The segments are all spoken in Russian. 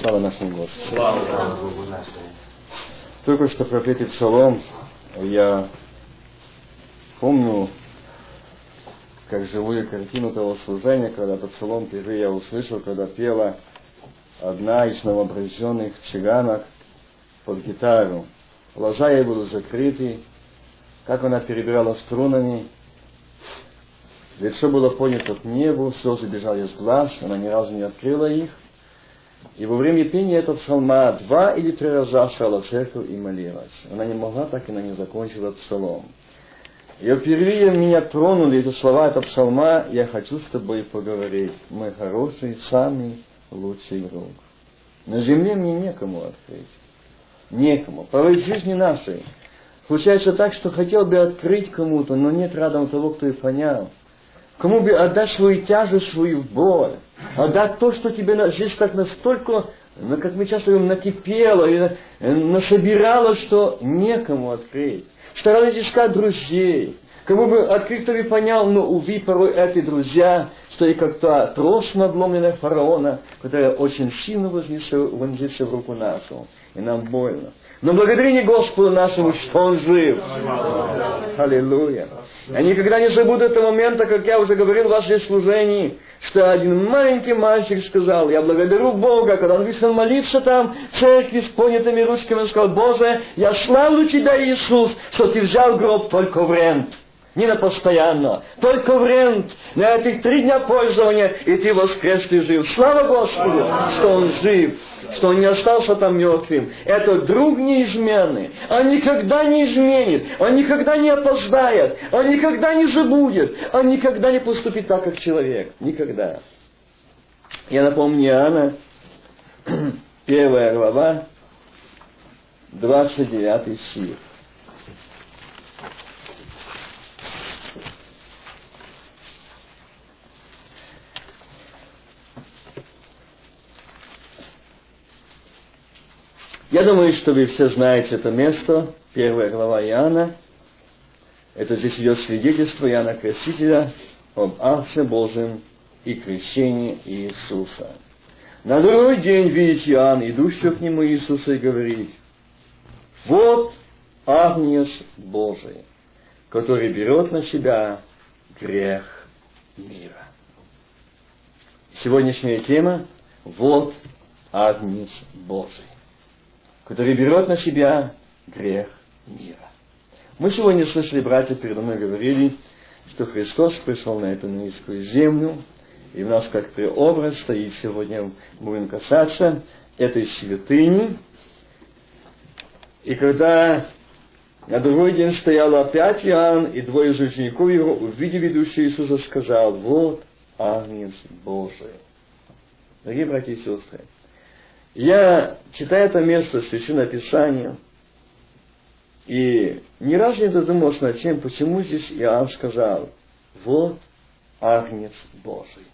Слава нашему Господу. Слава Богу нашему. Только что пропетый псалом, я помню, как живую картину того служения, когда этот псалом впервые я услышал, когда пела одна из новообращенных цыганок под гитару. Глаза ей были закрыты, как она перебирала струнами, лицо было поднято к небу, слезы бежали из глаз, она ни разу не открыла их. И во время пения этого псалма два или три раза шла в церковь и молилась. Она не могла, так и она не закончила псалом. И впервые меня тронули эти слова этого псалма, я хочу с тобой поговорить, мой хороший, самый лучший друг. На земле мне некому открыть. Некому. Порой в жизни нашей случается так, что хотел бы открыть кому-то, но нет рядом того, кто и понял. Кому бы отдать свою тяжесть, свою боль, отдать то, что тебе здесь так настолько, ну, как мы часто говорим, накипело, и насобирало, что некому открыть. Старались искать друзей, Кому бы открыть, кто бы понял, но, увы, порой эти друзья, что и как то трос надломленная фараона, которая очень сильно вонзится в руку нашу. И нам больно. Но благодарение Господу нашему, что Он жив. Аллилуйя. Я никогда не забуду этого момента, как я уже говорил в вашем служении, что один маленький мальчик сказал, я благодарю Бога, когда он вышел молиться там в церкви с понятыми ручками, он сказал, Боже, я славлю Тебя, Иисус, что Ты взял гроб только в рент не на постоянно, только в рент, на этих три дня пользования, и ты воскрес, ты жив. Слава Господу, что Он жив, что Он не остался там мертвым. Это друг неизменный. Он никогда не изменит, Он никогда не опоздает, Он никогда не забудет, Он никогда не поступит так, как человек. Никогда. Я напомню Иоанна, первая глава, 29 стих. Я думаю, что вы все знаете это место, первая глава Иоанна. Это здесь идет свидетельство Иоанна Крестителя об Аксе Божьем и крещении Иисуса. На другой день видит Иоанн, идущего к нему Иисуса, и говорит, вот Агнец Божий, который берет на себя грех мира. Сегодняшняя тема – вот Агнец Божий который берет на себя грех мира. Мы сегодня слышали, братья передо мной говорили, что Христос пришел на эту низкую землю, и у нас как преобраз стоит сегодня, будем касаться этой святыни. И когда на другой день стоял опять Иоанн, и двое из учеников его, увидев ведущего Иисуса, сказал, вот Агнец Божий. Дорогие братья и сестры, я читаю это место Священного Писания, и ни разу не задумался над тем, почему здесь Иоанн сказал, вот Агнец Божий.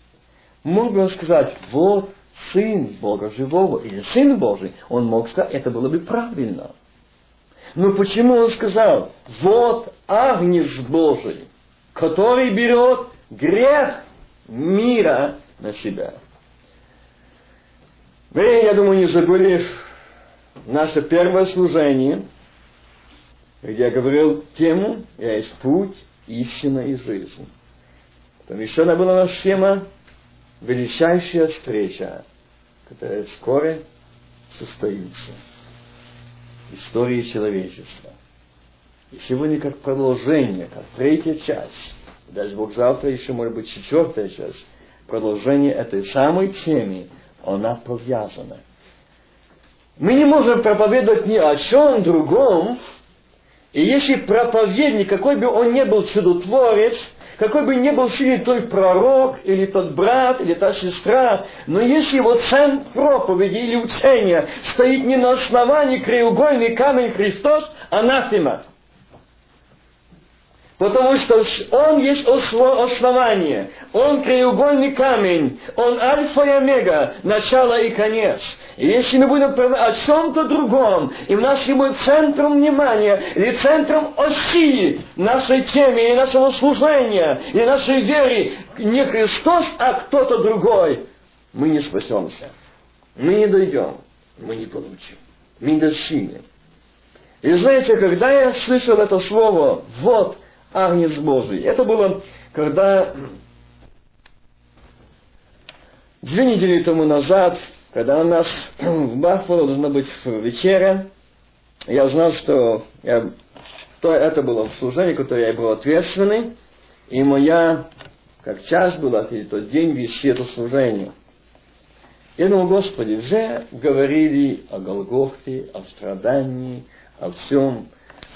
Мог бы он сказать, вот Сын Бога Живого или Сын Божий, он мог сказать, это было бы правильно. Но почему он сказал, вот Агнец Божий, который берет грех мира на себя. Вы, я думаю, не забыли наше первое служение, где я говорил тему «Я есть путь, истина и жизнь». Потом еще одна была наша тема «Величайшая встреча», которая вскоре состоится. Истории человечества. И сегодня как продолжение, как третья часть, дай Бог завтра еще может быть четвертая часть, продолжение этой самой темы она повязана. Мы не можем проповедовать ни о чем другом, и если проповедник, какой бы он ни был чудотворец, какой бы ни был сильный тот пророк, или тот брат, или та сестра, но если его центр проповеди или учения стоит не на основании краеугольный камень Христос, анафема – Потому что Он есть основание, Он краеугольный камень, Он альфа и омега, начало и конец. И если мы будем о чем-то другом, и в нас будет центром внимания, или центром оси нашей темы, и нашего служения, и нашей веры, не Христос, а кто-то другой, мы не спасемся. Мы не дойдем, мы не получим, мы не достигнем. И знаете, когда я слышал это слово «вот Агнец Божий», это было, когда две недели тому назад, когда у нас в Бахфоре должна быть вечеря, я знал, что я, то это было служение, которое я был ответственный, и моя, как часть была, и тот день вести это служение. Я думал, Господи, уже говорили о Голгофе, о страдании, о всем.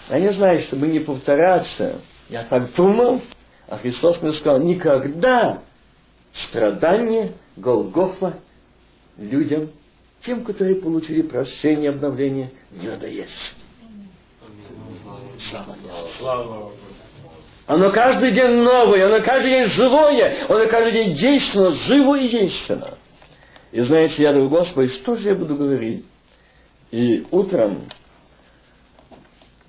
Я не знаю, чтобы не повторяться, я так думал, а Христос мне сказал, никогда страдания, Голгофа людям, тем, которые получили прощение, обновление, не надоест. Слава Оно каждый день новое, оно каждый день живое, оно каждый день действенно, живо и действенно. И знаете, я думаю, Господи, что же я буду говорить? И утром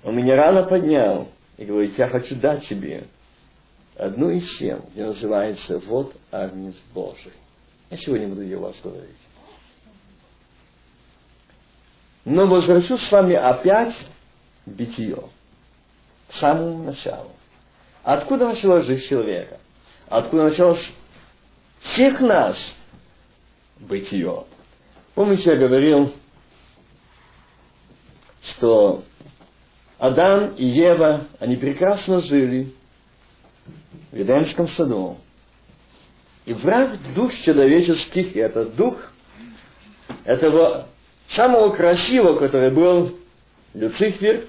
он меня рано поднял и говорит, я хочу дать тебе одну из тем, где называется «Вот Агнец Божий». Я сегодня буду ее вас говорить. Но возвращусь с вами опять битие. К самому началу. Откуда началась жизнь человека? Откуда началось всех нас бытие? Помните, я говорил, что Адам и Ева, они прекрасно жили в Едемском саду. И враг душ человеческих, этот дух этого самого красивого, который был Люцифер,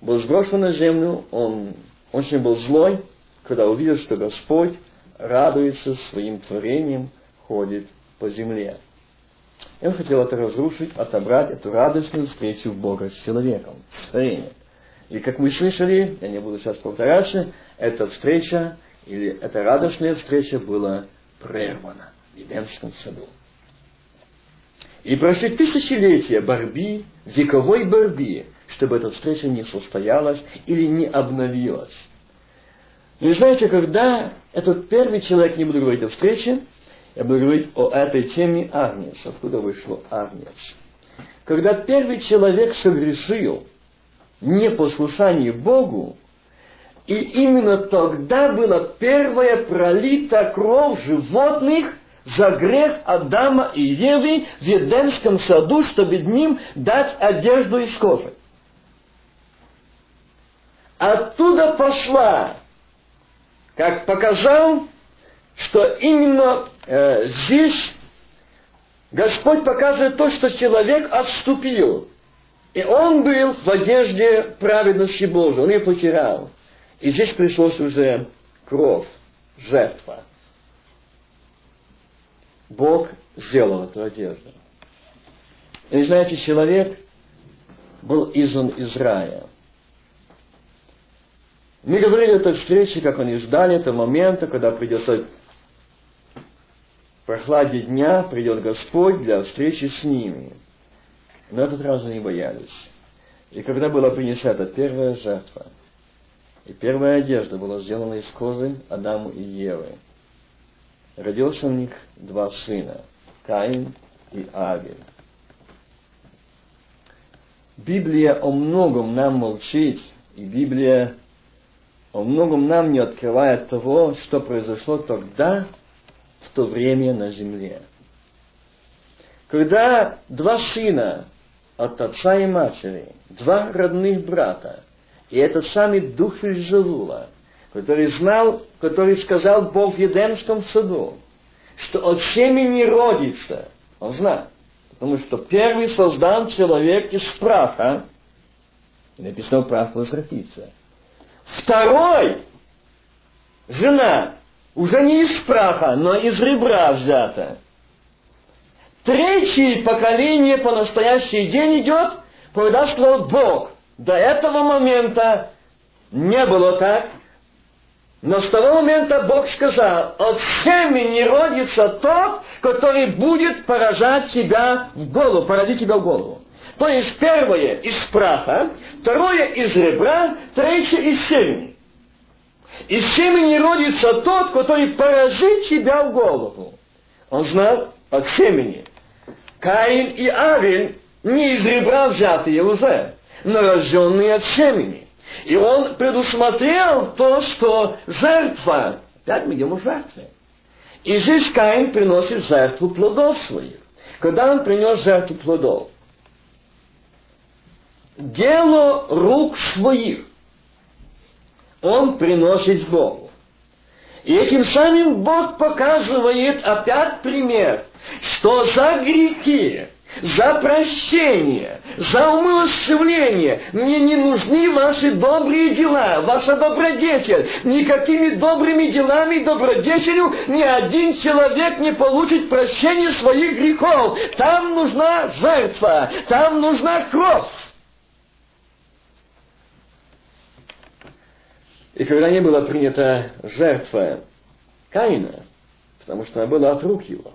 был сброшен на землю, он очень был злой, когда увидел, что Господь радуется своим творением, ходит по земле. И он хотел это разрушить, отобрать эту радостную встречу Бога с человеком, с творением. И как мы слышали, я не буду сейчас повторяться, эта встреча, или эта радостная встреча была прервана в Едемском саду. И прошли тысячелетия борьбы, вековой борьбы, чтобы эта встреча не состоялась или не обновилась. И знаете, когда этот первый человек, не буду говорить о встрече, я буду говорить о этой теме Агнец, откуда вышло Агнец. Когда первый человек согрешил непослушание Богу, и именно тогда была первая пролита кровь животных за грех Адама и Евы в Едемском саду, чтобы ним дать одежду из кожи. Оттуда пошла, как показал что именно э, здесь Господь показывает то, что человек отступил. И он был в одежде праведности Божией, он ее потерял. И здесь пришлось уже кровь, жертва. Бог сделал эту одежду. И знаете, человек был изгнан из рая. Мы говорили о этой встрече, как они ждали этого момента, когда придет тот прохладе дня придет Господь для встречи с ними. Но этот раз они боялись. И когда была принесена первая жертва, и первая одежда была сделана из кожи Адаму и Евы, родился у них два сына, Каин и Авель. Библия о многом нам молчит, и Библия о многом нам не открывает того, что произошло тогда, в то время на земле. Когда два сына от отца и матери, два родных брата, и этот самый дух Вильжелула, который знал, который сказал Бог в Едемском саду, что от семени родится, он знал, потому что первый создан человек из праха, и написано прах возвратится. Второй, жена, уже не из праха, но из ребра взято. Третье поколение по настоящий день идет, когда сказал Бог. До этого момента не было так. Но с того момента Бог сказал, от семени родится тот, который будет поражать тебя в голову, поразить тебя в голову. То есть первое из праха, второе из ребра, третье из семени. Из семени родится тот, который поразит тебя в голову. Он знал от семени. Каин и Авель не из ребра взятые уже, но рожденные от семени. И он предусмотрел то, что жертва, опять мы идем о жертве. И здесь Каин приносит жертву плодов своих. Когда он принес жертву плодов, дело рук своих он приносит Богу. И этим самым Бог показывает опять пример, что за грехи, за прощение, за умилостивление. Мне не нужны ваши добрые дела, ваша добродетель. Никакими добрыми делами и добродетелью ни один человек не получит прощения своих грехов. Там нужна жертва, там нужна кровь. И когда не была принята жертва Каина, потому что она была от рук его,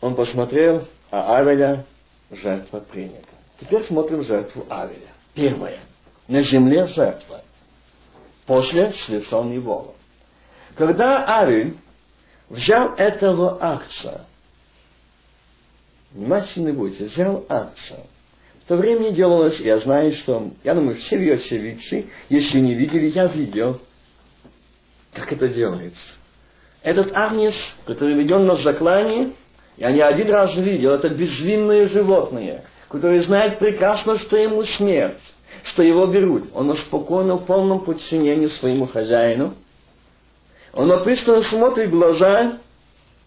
Он посмотрел, а Авеля жертва принята. Теперь смотрим жертву Авеля. Первая. На земле жертва. После с лицом. Когда Авель взял этого акца, внимательно будьте, взял акца, в то время делалось, я знаю, что, я думаю, все очевидцы, если не видели, я видел, как это делается. Этот агнец, который веден на заклание, я не один раз видел, это безвинное животное, которое знает прекрасно, что ему смерть, что его берут. Он спокойно, в полном подчинении своему хозяину. Он напряженно смотрит в глаза.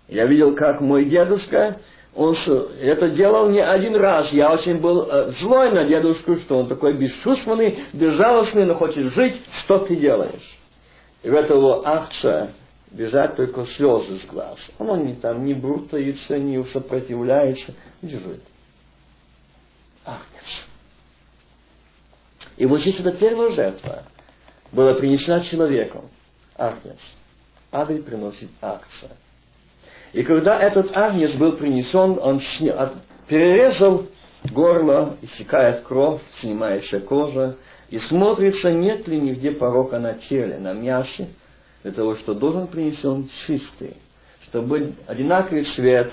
Я видел, как мой дедушка, он это делал не один раз. Я очень был э, злой на дедушку, что он такой бесчувственный, безжалостный, но хочет жить. Что ты делаешь? И в этого акция бежать только слезы с глаз. Он не там не брутается, не сопротивляется, бежит. Агнец. И вот здесь эта первая жертва была принесена человеком. Агнец. Авель приносит акция. И когда этот агнец был принесен, он перерезал горло, истекает кровь, снимается кожа, и смотрится, нет ли нигде порока на теле, на мясе, для того, что должен принесен чистый, чтобы одинаковый цвет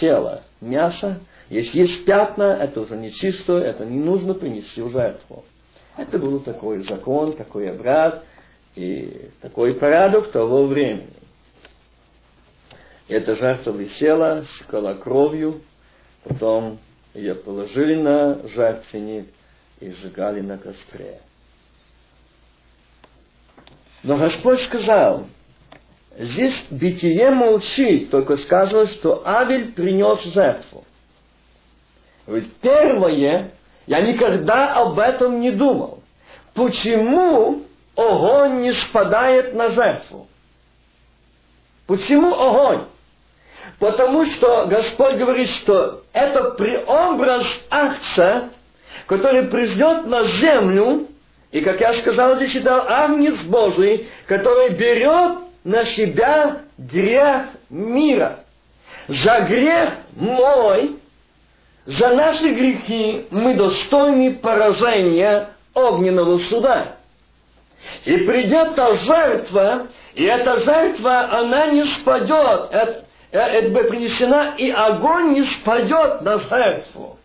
тела, мяса. Если есть пятна, это уже не чистое, это не нужно принести в жертву. Это был такой закон, такой обряд и такой порядок того времени. И эта жертва висела, стекала кровью, потом ее положили на жертвенник и сжигали на костре. Но Господь сказал, здесь битие молчит, только сказано, что Авель принес жертву. Ведь первое, я никогда об этом не думал. Почему огонь не спадает на жертву? Почему огонь? Потому что Господь говорит, что это преобраз акция, который придет на землю, и, как я сказал, здесь читал, Агнец Божий, который берет на себя грех мира. За грех мой, за наши грехи мы достойны поражения огненного суда. И придет та жертва, и эта жертва, она не спадет, это, это будет принесена, и огонь не спадет на жертву.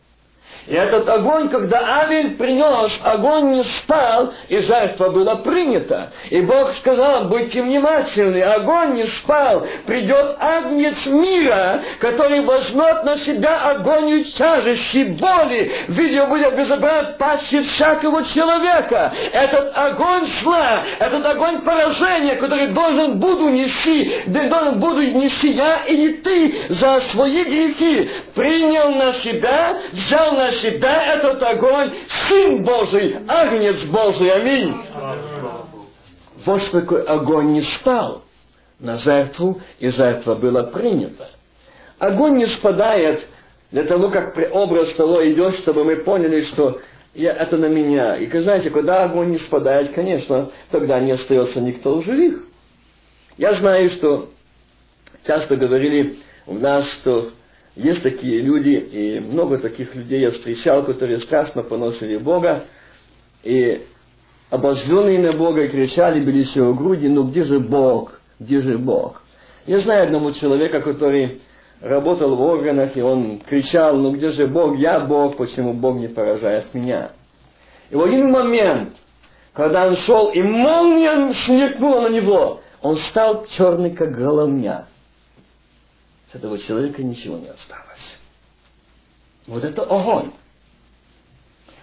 И этот огонь, когда Авель принес, огонь не спал, и жертва была принята. И Бог сказал, будьте внимательны, огонь не спал, придет агнец мира, который возьмет на себя огонь тяжести, боли, видео будет безобразно пасти всякого человека. Этот огонь зла, этот огонь поражения, который должен буду нести, должен буду нести я или ты за свои грехи, принял на себя, взял на себя этот огонь Сын Божий, Агнец Божий. Аминь. Вот такой огонь не стал на жертву, и жертва была принята. Огонь не спадает для того, как образ того идет, чтобы мы поняли, что я, это на меня. И, знаете, когда огонь не спадает, конечно, тогда не остается никто в живых. Я знаю, что часто говорили у нас, что есть такие люди, и много таких людей я встречал, которые страшно поносили Бога, и обозленные на Бога кричали, били себе в груди, ну где же Бог, где же Бог? Я знаю одного человека, который работал в органах, и он кричал, ну где же Бог, я Бог, почему Бог не поражает меня? И в один момент, когда он шел, и молния сверкнула на него, он стал черный, как головня. С этого человека ничего не осталось. Вот это огонь.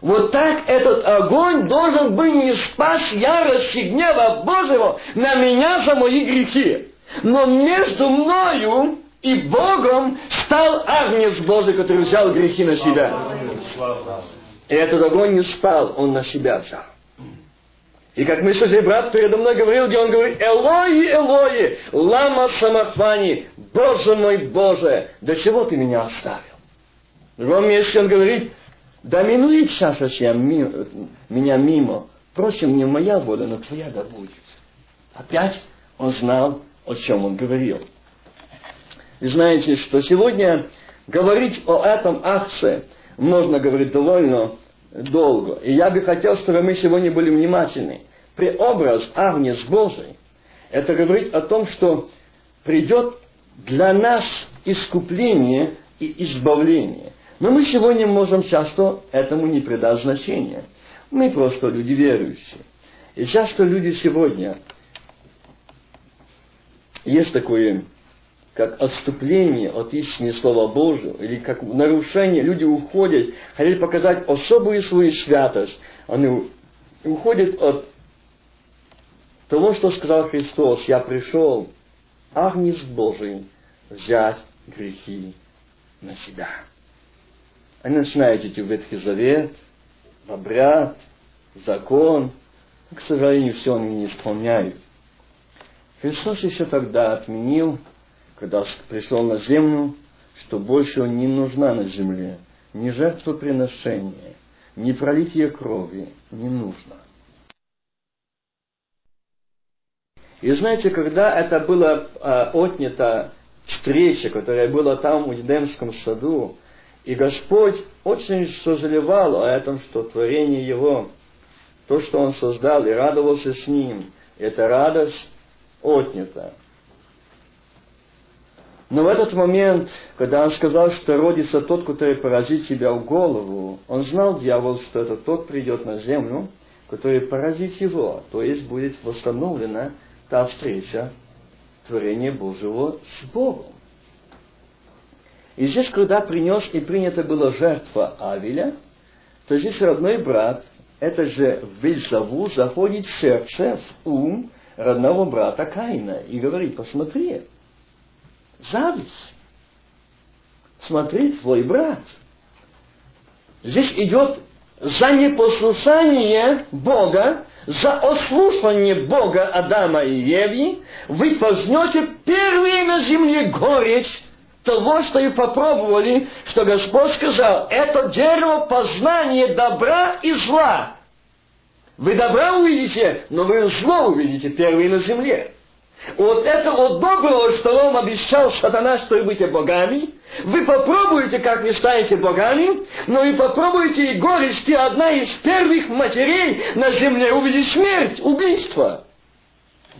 Вот так этот огонь должен был не спас ярости гнева Божьего на меня за мои грехи. Но между мною и Богом стал Агнец Божий, который взял грехи на себя. И этот огонь не спал, он на себя взял. И как мы слышали, брат передо мной говорил, где он говорит, Элои, Элои, лама самахвани, Боже мой Боже, до чего ты меня оставил? В другом месте он говорит, да минует сия меня мимо, впрочем, не моя воля, но твоя да будет. Опять он знал, о чем он говорил. И знаете, что сегодня говорить о этом акции можно говорить довольно долго. И я бы хотел, чтобы мы сегодня были внимательны. Преобраз Агнец Божий, это говорит о том, что придет для нас искупление и избавление. Но мы сегодня можем часто этому не придать значения. Мы просто люди верующие. И часто люди сегодня есть такое как отступление от истины Слова Божьего, или как нарушение, люди уходят, хотели показать особую свою святость, они уходят от того, что сказал Христос, я пришел, Агнец Божий, взять грехи на себя. Они начинают идти в Ветхий Завет, в обряд, в закон, но, к сожалению, все они не исполняют. Христос еще тогда отменил когда пришел на землю, что больше не нужна на земле ни жертвоприношение, ни пролитие крови не нужно. И знаете, когда это было а, отнято встреча, которая была там в Едемском саду, и Господь очень сожалевал о этом, что творение Его, то, что Он создал, и радовался с Ним, эта радость отнята. Но в этот момент, когда он сказал, что родится тот, который поразит тебя в голову, он знал, дьявол, что это тот придет на землю, который поразит его, то есть будет восстановлена та встреча творения Божьего с Богом. И здесь, когда принес и принята была жертва Авеля, то здесь родной брат, это же Вельзаву, заходит в сердце, в ум родного брата Каина и говорит, посмотри, зависть. Смотри, твой брат. Здесь идет за непослушание Бога, за ослушание Бога Адама и Евы, вы познете первые на земле горечь того, что и попробовали, что Господь сказал, это дерево познания добра и зла. Вы добра увидите, но вы зло увидите первые на земле. Вот это вот доброго, что вам обещал сатана, что вы будете богами, вы попробуете, как вы станете богами, но и попробуйте и горечь, ты одна из первых матерей на земле увидеть смерть, убийство.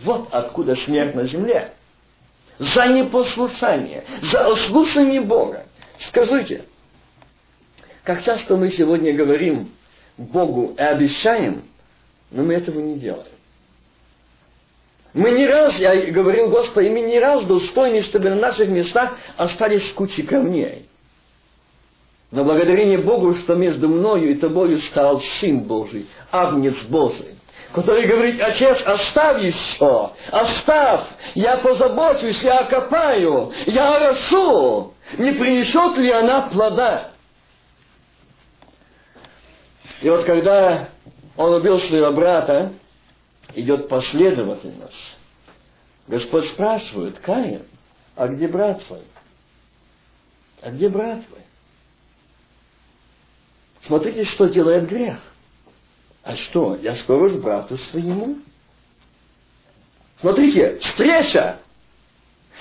Вот откуда смерть на земле. За непослушание, за ослушание Бога. Скажите, как часто мы сегодня говорим Богу и обещаем, но мы этого не делаем. Мы не раз, я говорил Господи, мы не раз достойны, чтобы на наших местах остались кучи камней. Но благодарение Богу, что между мною и тобою стал Сын Божий, Агнец Божий, который говорит, Отец, оставь еще, оставь, я позабочусь, я окопаю, я орошу, не принесет ли она плода? И вот когда он убил своего брата, идет последовательность. Господь спрашивает, Каин, а где брат твой? А где брат твой? Смотрите, что делает грех. А что, я скоро с брату своему? Смотрите, встреча.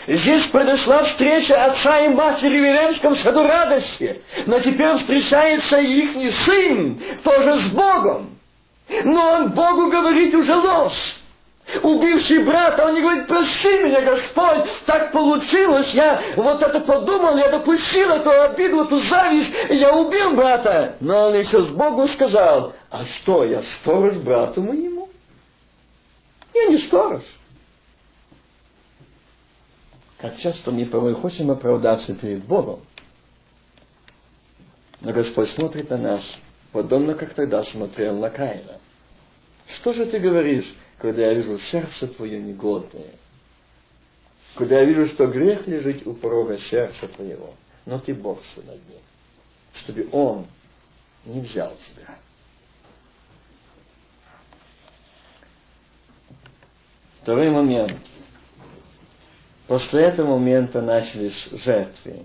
Здесь произошла встреча отца и матери в Веленском саду радости. Но теперь встречается их сын, тоже с Богом. Но он Богу говорит уже ложь. убивший брата, он не говорит, прости меня, Господь, так получилось, я вот это подумал, я допустил эту обиду, эту зависть, я убил брата. Но он еще с Богу сказал, а что, я сторож брату моему? Я не сторож. Как часто мы порой хотим оправдаться перед Богом. Но Господь смотрит на нас, подобно как тогда смотрел на Каина. Что же ты говоришь? когда я вижу сердце твое негодное, когда я вижу, что грех лежит у порога сердца твоего, но ты борься над ним, чтобы он не взял тебя. Второй момент. После этого момента начались жертвы.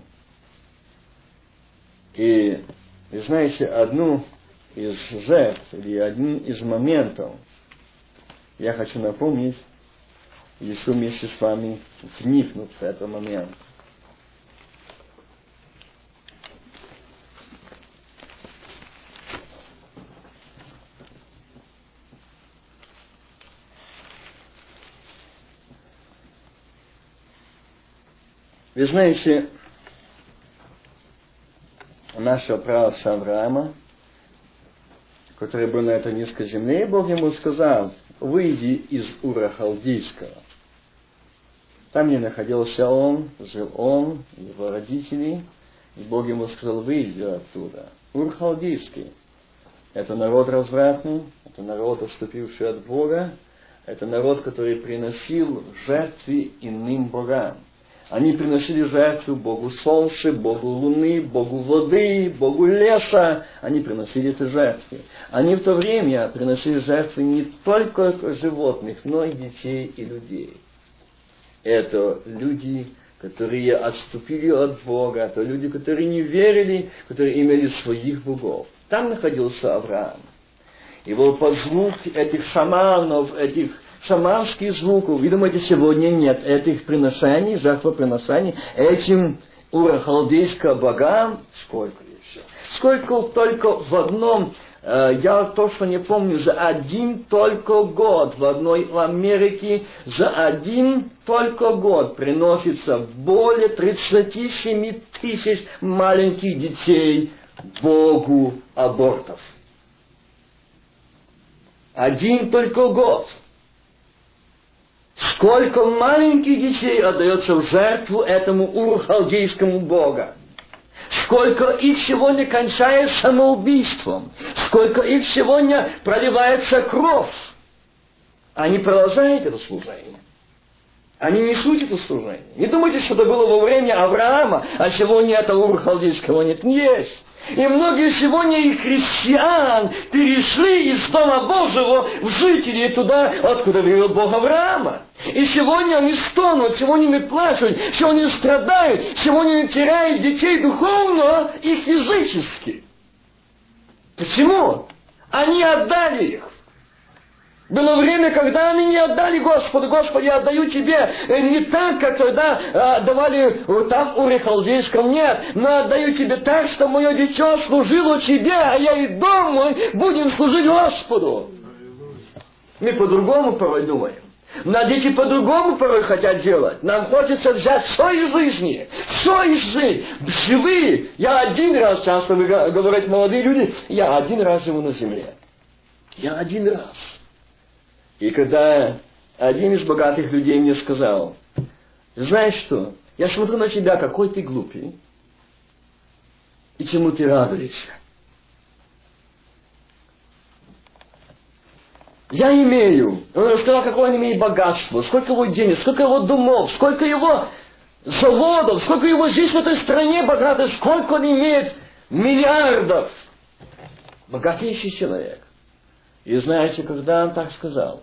И, и знаете, одну из жертв или один из моментов – я хочу напомнить, еще вместе с вами вникнуть в этот момент. Вы знаете, нашего праотца Авраама, который был на этой низкой земле, Бог ему сказал – выйди из Ура Халдейского. Там, где находился он, жил он, его родители, и Бог ему сказал, выйди оттуда. Ур Халдейский. Это народ развратный, это народ, отступивший от Бога, это народ, который приносил жертвы иным богам. Они приносили жертву Богу Солнца, Богу Луны, Богу воды, Богу леса. Они приносили эти жертвы. Они в то время приносили жертвы не только животных, но и детей и людей. Это люди, которые отступили от Бога, это люди, которые не верили, которые имели своих богов. Там находился Авраам. Его под звук этих шаманов, этих шаманских звуков. Вы думаете, сегодня нет этих приношений, жертвоприношений, этим урахалдейским богам? Сколько еще? Сколько только в одном, э, я точно не помню, за один только год в одной в Америке, за один только год приносится более 37 тысяч маленьких детей Богу абортов. Один только год. Сколько маленьких детей отдается в жертву этому урхалдейскому Бога. Сколько их сегодня кончает самоубийством. Сколько их сегодня проливается кровь. Они продолжают это служение. Они несут это служение. Не думайте, что это было во время Авраама, а сегодня это у халдейского нет. Есть. И многие сегодня и христиан перешли из Дома Божьего в жители туда, откуда привел Бог Авраама. И сегодня они стонут, сегодня они плачут, сегодня страдают, сегодня они теряют детей духовно и физически. Почему? Они отдали их. Было время, когда они не отдали Господу. Господи, я отдаю Тебе. Э, не так, как тогда а, давали там у Рехалдейском. Нет. Но отдаю Тебе так, что мое дитя служило Тебе, а я и дом мой будем служить Господу. Мы по-другому порой думаем. Но дети по-другому порой хотят делать. Нам хочется взять все из жизни. Все из жизни. Живые. Я один раз, часто говорят молодые люди, я один раз живу на земле. Я один раз. И когда один из богатых людей мне сказал, знаешь что, я смотрю на тебя, какой ты глупый, и чему ты радуешься. Я имею, он сказал, какое он имеет богатство, сколько его денег, сколько его домов, сколько его заводов, сколько его здесь в этой стране богатых, сколько он имеет миллиардов. Богатейший человек. И знаете, когда он так сказал,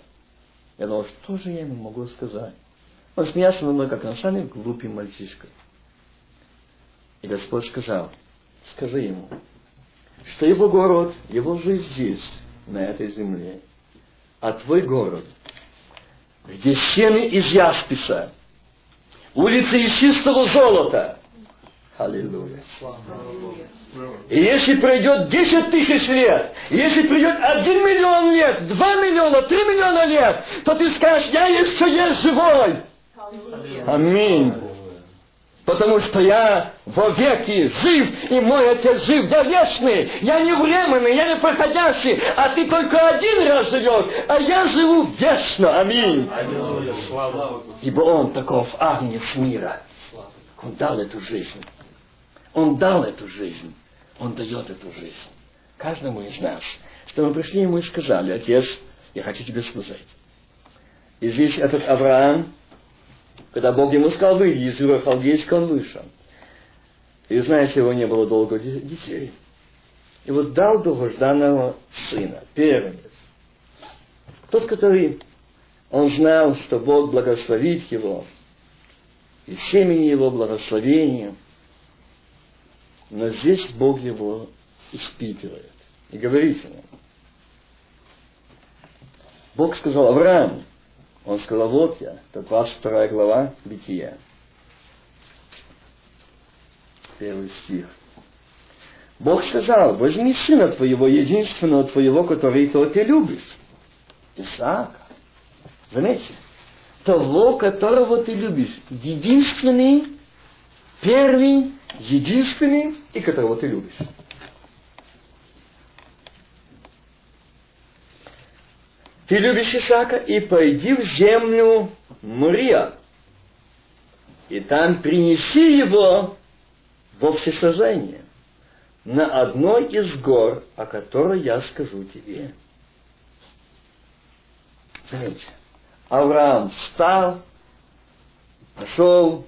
я думал, что же я ему могу сказать? Он смеялся над мной, как на самый глупый мальчишка. И Господь сказал, скажи ему, что его город, его жизнь здесь, на этой земле, а твой город, где стены из ясписа, улицы из чистого золота, Аллилуйя. И если пройдет 10 тысяч лет, если придет 1 миллион лет, 2 миллиона, 3 миллиона лет, то ты скажешь, я еще есть живой. Аминь. Потому что я во веки жив, и мой Отец жив. Я вечный, я не временный, я не проходящий, а ты только один раз живешь, а я живу вечно. Аминь. Ибо Он таков агнец мира. Он дал эту жизнь. Он дал эту жизнь. Он дает эту жизнь. Каждому из нас. Что мы пришли ему и сказали, Отец, я хочу тебе служить. И здесь этот Авраам, когда Бог ему сказал, выйди из Юра Халдейска, он вышел. И знаете, его не было долго детей. И вот дал долгожданного сына, первенец. Тот, который, он знал, что Бог благословит его, и семени его благословением. Но здесь Бог его испытывает и говорит ему. Бог сказал, Авраам, он сказал, вот я. Это 22 глава Бытия. Первый стих. Бог сказал, возьми сына твоего, единственного твоего, который ты любишь. Исаака. Заметьте, того, которого ты любишь. Единственный, первый, единственный, и которого ты любишь. Ты любишь Исаака, и пойди в землю Мурия, и там принеси его во всесожжение на одной из гор, о которой я скажу тебе. Заметьте, Авраам встал, пошел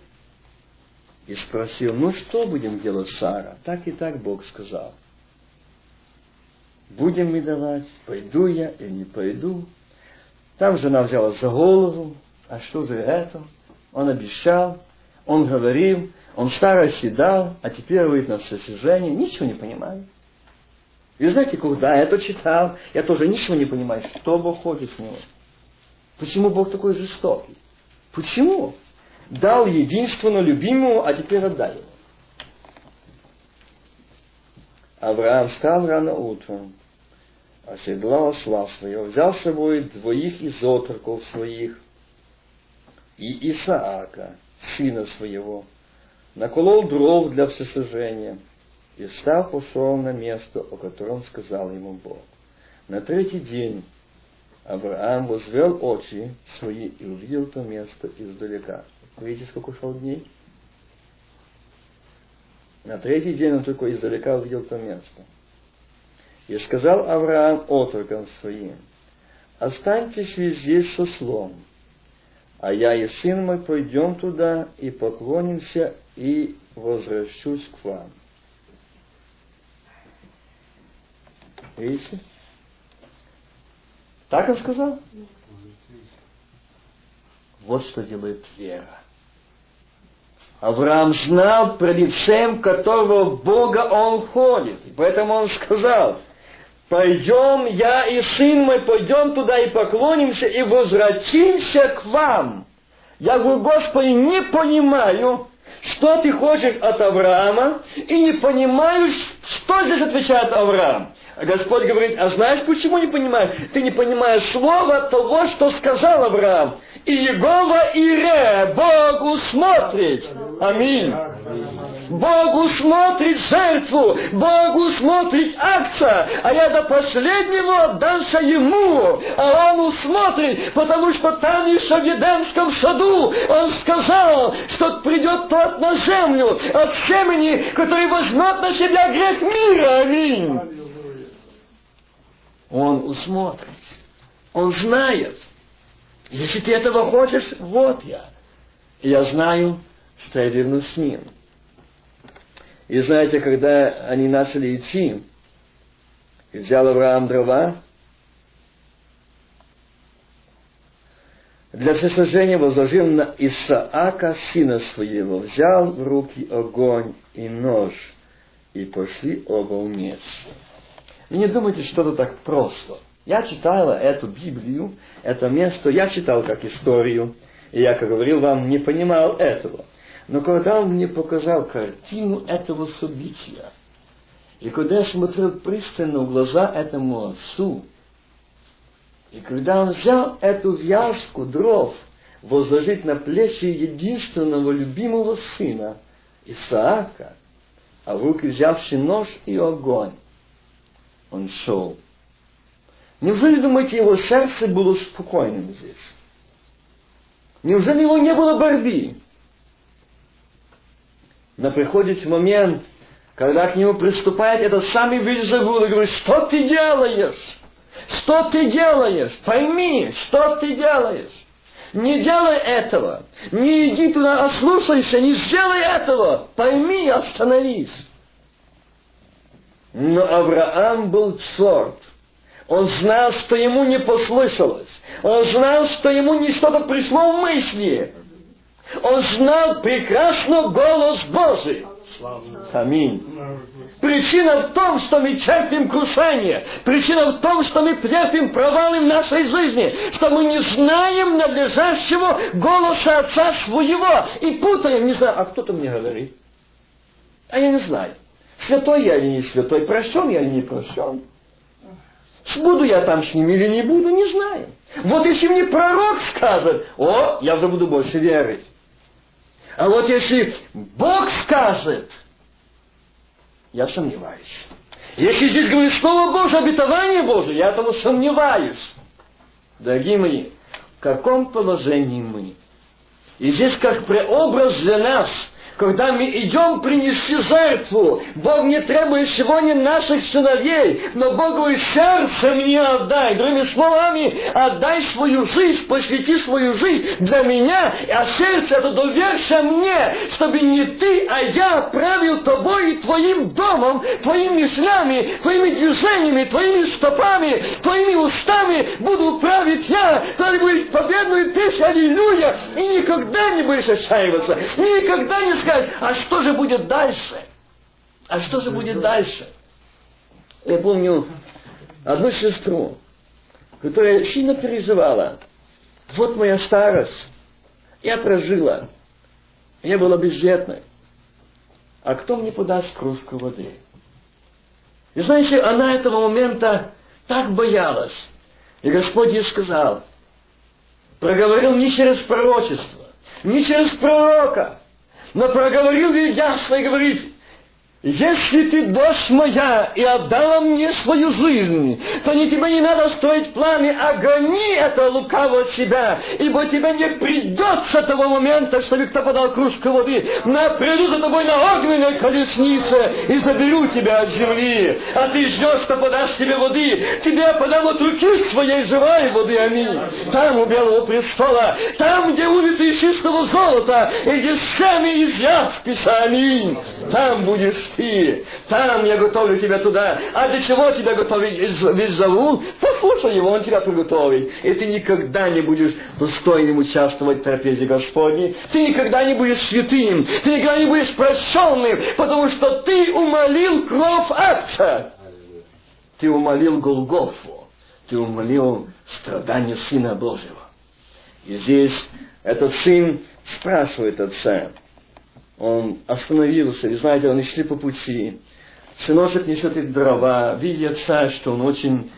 и спросил, ну что будем делать, Сара? Так и так Бог сказал. Будем мы давать, пойду я или не пойду. Там жена взяла за голову, а что за это? Он обещал, он говорил, он старо седал, а теперь выйдет на всесожжение, ничего не понимаю. И знаете, когда я это читал, я тоже ничего не понимаю, что Бог хочет с него. Почему Бог такой жестокий? Почему? Дал единственно любимому, а теперь отдай. Авраам встал рано утром, оседлал осла своего, взял с собой двоих из отроков своих и Исаака, сына своего, наколол дров для всесожжения и стал пошел на место, о котором сказал ему Бог. На третий день Авраам возвел очи свои и увидел то место издалека. Видите, сколько шел дней? На третий день он только издалека увидел то место. И сказал Авраам отрокам своим, останьтесь вы здесь со слом, а я и сын мой пойдем туда и поклонимся и возвращусь к вам. Видите? Так он сказал? Вот что делает вера. Авраам знал, пред лицем которого Бога он ходит. Поэтому он сказал, пойдем, я и сын мой, пойдем туда и поклонимся, и возвратимся к вам. Я говорю, Господи, не понимаю, что ты хочешь от Авраама, и не понимаю, что здесь отвечает Авраам. Господь говорит, а знаешь, почему не понимаешь? Ты не понимаешь слова того, что сказал Авраам. И Егова Ире, Богу смотрит. Аминь. Богу смотрит жертву, Богу смотрит акция, а я до последнего отдамся Ему, а Он усмотрит, потому что там еще в Едемском саду Он сказал, что придет тот на землю от семени, который возьмет на себя грех мира. Аминь. Он усмотрит. Он знает. Если ты этого хочешь, вот я. Я знаю, что я вернусь с ним. И знаете, когда они начали идти, и взял Авраам дрова, для всесожжения возложил на Исаака, сына своего, взял в руки огонь и нож, и пошли оба вместе. И не думайте, что это так просто. Я читала эту Библию, это место, я читал как историю, и я, как говорил вам, не понимал этого. Но когда он мне показал картину этого события, и когда я смотрел пристально в глаза этому отцу, и когда он взял эту вязку дров, возложить на плечи единственного любимого сына, Исаака, а в руки взявший нож и огонь, он шел. Неужели, думаете, его сердце было спокойным здесь? Неужели его не было борьбы? Но приходит момент, когда к нему приступает этот самый Вильзевул и говорит, что ты делаешь? Что ты делаешь? Пойми, что ты делаешь? Не делай этого. Не иди туда, ослушайся, не сделай этого. Пойми, остановись. Но Авраам был тверд. Он знал, что ему не послышалось. Он знал, что ему не что-то пришло в мысли. Он знал прекрасно голос Божий. Аминь. Причина в том, что мы терпим крушение. Причина в том, что мы терпим провалы в нашей жизни. Что мы не знаем надлежащего голоса Отца своего. И путаем, не знаю, а кто-то мне говорит. А я не знаю. Святой я или не святой, прощен я или не прощен. Буду я там с ним или не буду, не знаю. Вот если мне пророк скажет, о, я уже буду больше верить. А вот если Бог скажет, я сомневаюсь. Если здесь говорит Слово Божие, обетование Божие, я этому сомневаюсь. Дорогие мои, в каком положении мы? И здесь как преобраз для нас – когда мы идем принести жертву, Бог не требует сегодня наших сыновей, но Бог говорит, сердце мне отдай. Другими словами, отдай свою жизнь, посвяти свою жизнь для меня, а сердце это доверься мне, чтобы не ты, а я правил тобой и твоим домом, твоими мыслями, твоими движениями, твоими стопами, твоими устами буду править я. Тогда будет победную песню, аллилуйя, и никогда не будешь отчаиваться, никогда не сказать, а что же будет дальше? А что же будет дальше? Я помню одну сестру, которая сильно переживала. Вот моя старость. Я прожила. Я была бездетной. А кто мне подаст кружку воды? И знаете, она этого момента так боялась. И Господь ей сказал, проговорил не через пророчество, не через пророка, но проговорил ясно и говорит, если ты дочь моя и отдала мне свою жизнь, то не тебе не надо строить планы, а гони это лукаво от себя, ибо тебе не придется того момента, чтобы кто подал кружку воды. Но приду за тобой на огненной колеснице и заберу тебя от земли. А ты ждешь, что подашь тебе воды. Тебе подам от руки своей живой воды, аминь. Там у Белого престола, там, где улицы из чистого золота, и где сцены из ясписа, аминь. Там будешь ты. Там я готовлю тебя туда. А для чего тебя готовить весь Завул? Послушай его, он тебя приготовит. И ты никогда не будешь достойным участвовать в трапезе Господней. Ты никогда не будешь святым. Ты никогда не будешь прощенным, потому что ты умолил кровь Отца. Ты умолил Голгофу. Ты умолил страдания Сына Божьего. И здесь этот сын спрашивает отца, он остановился, и знаете, они шли по пути. Сыночек несет их дрова, видя отца, что он очень,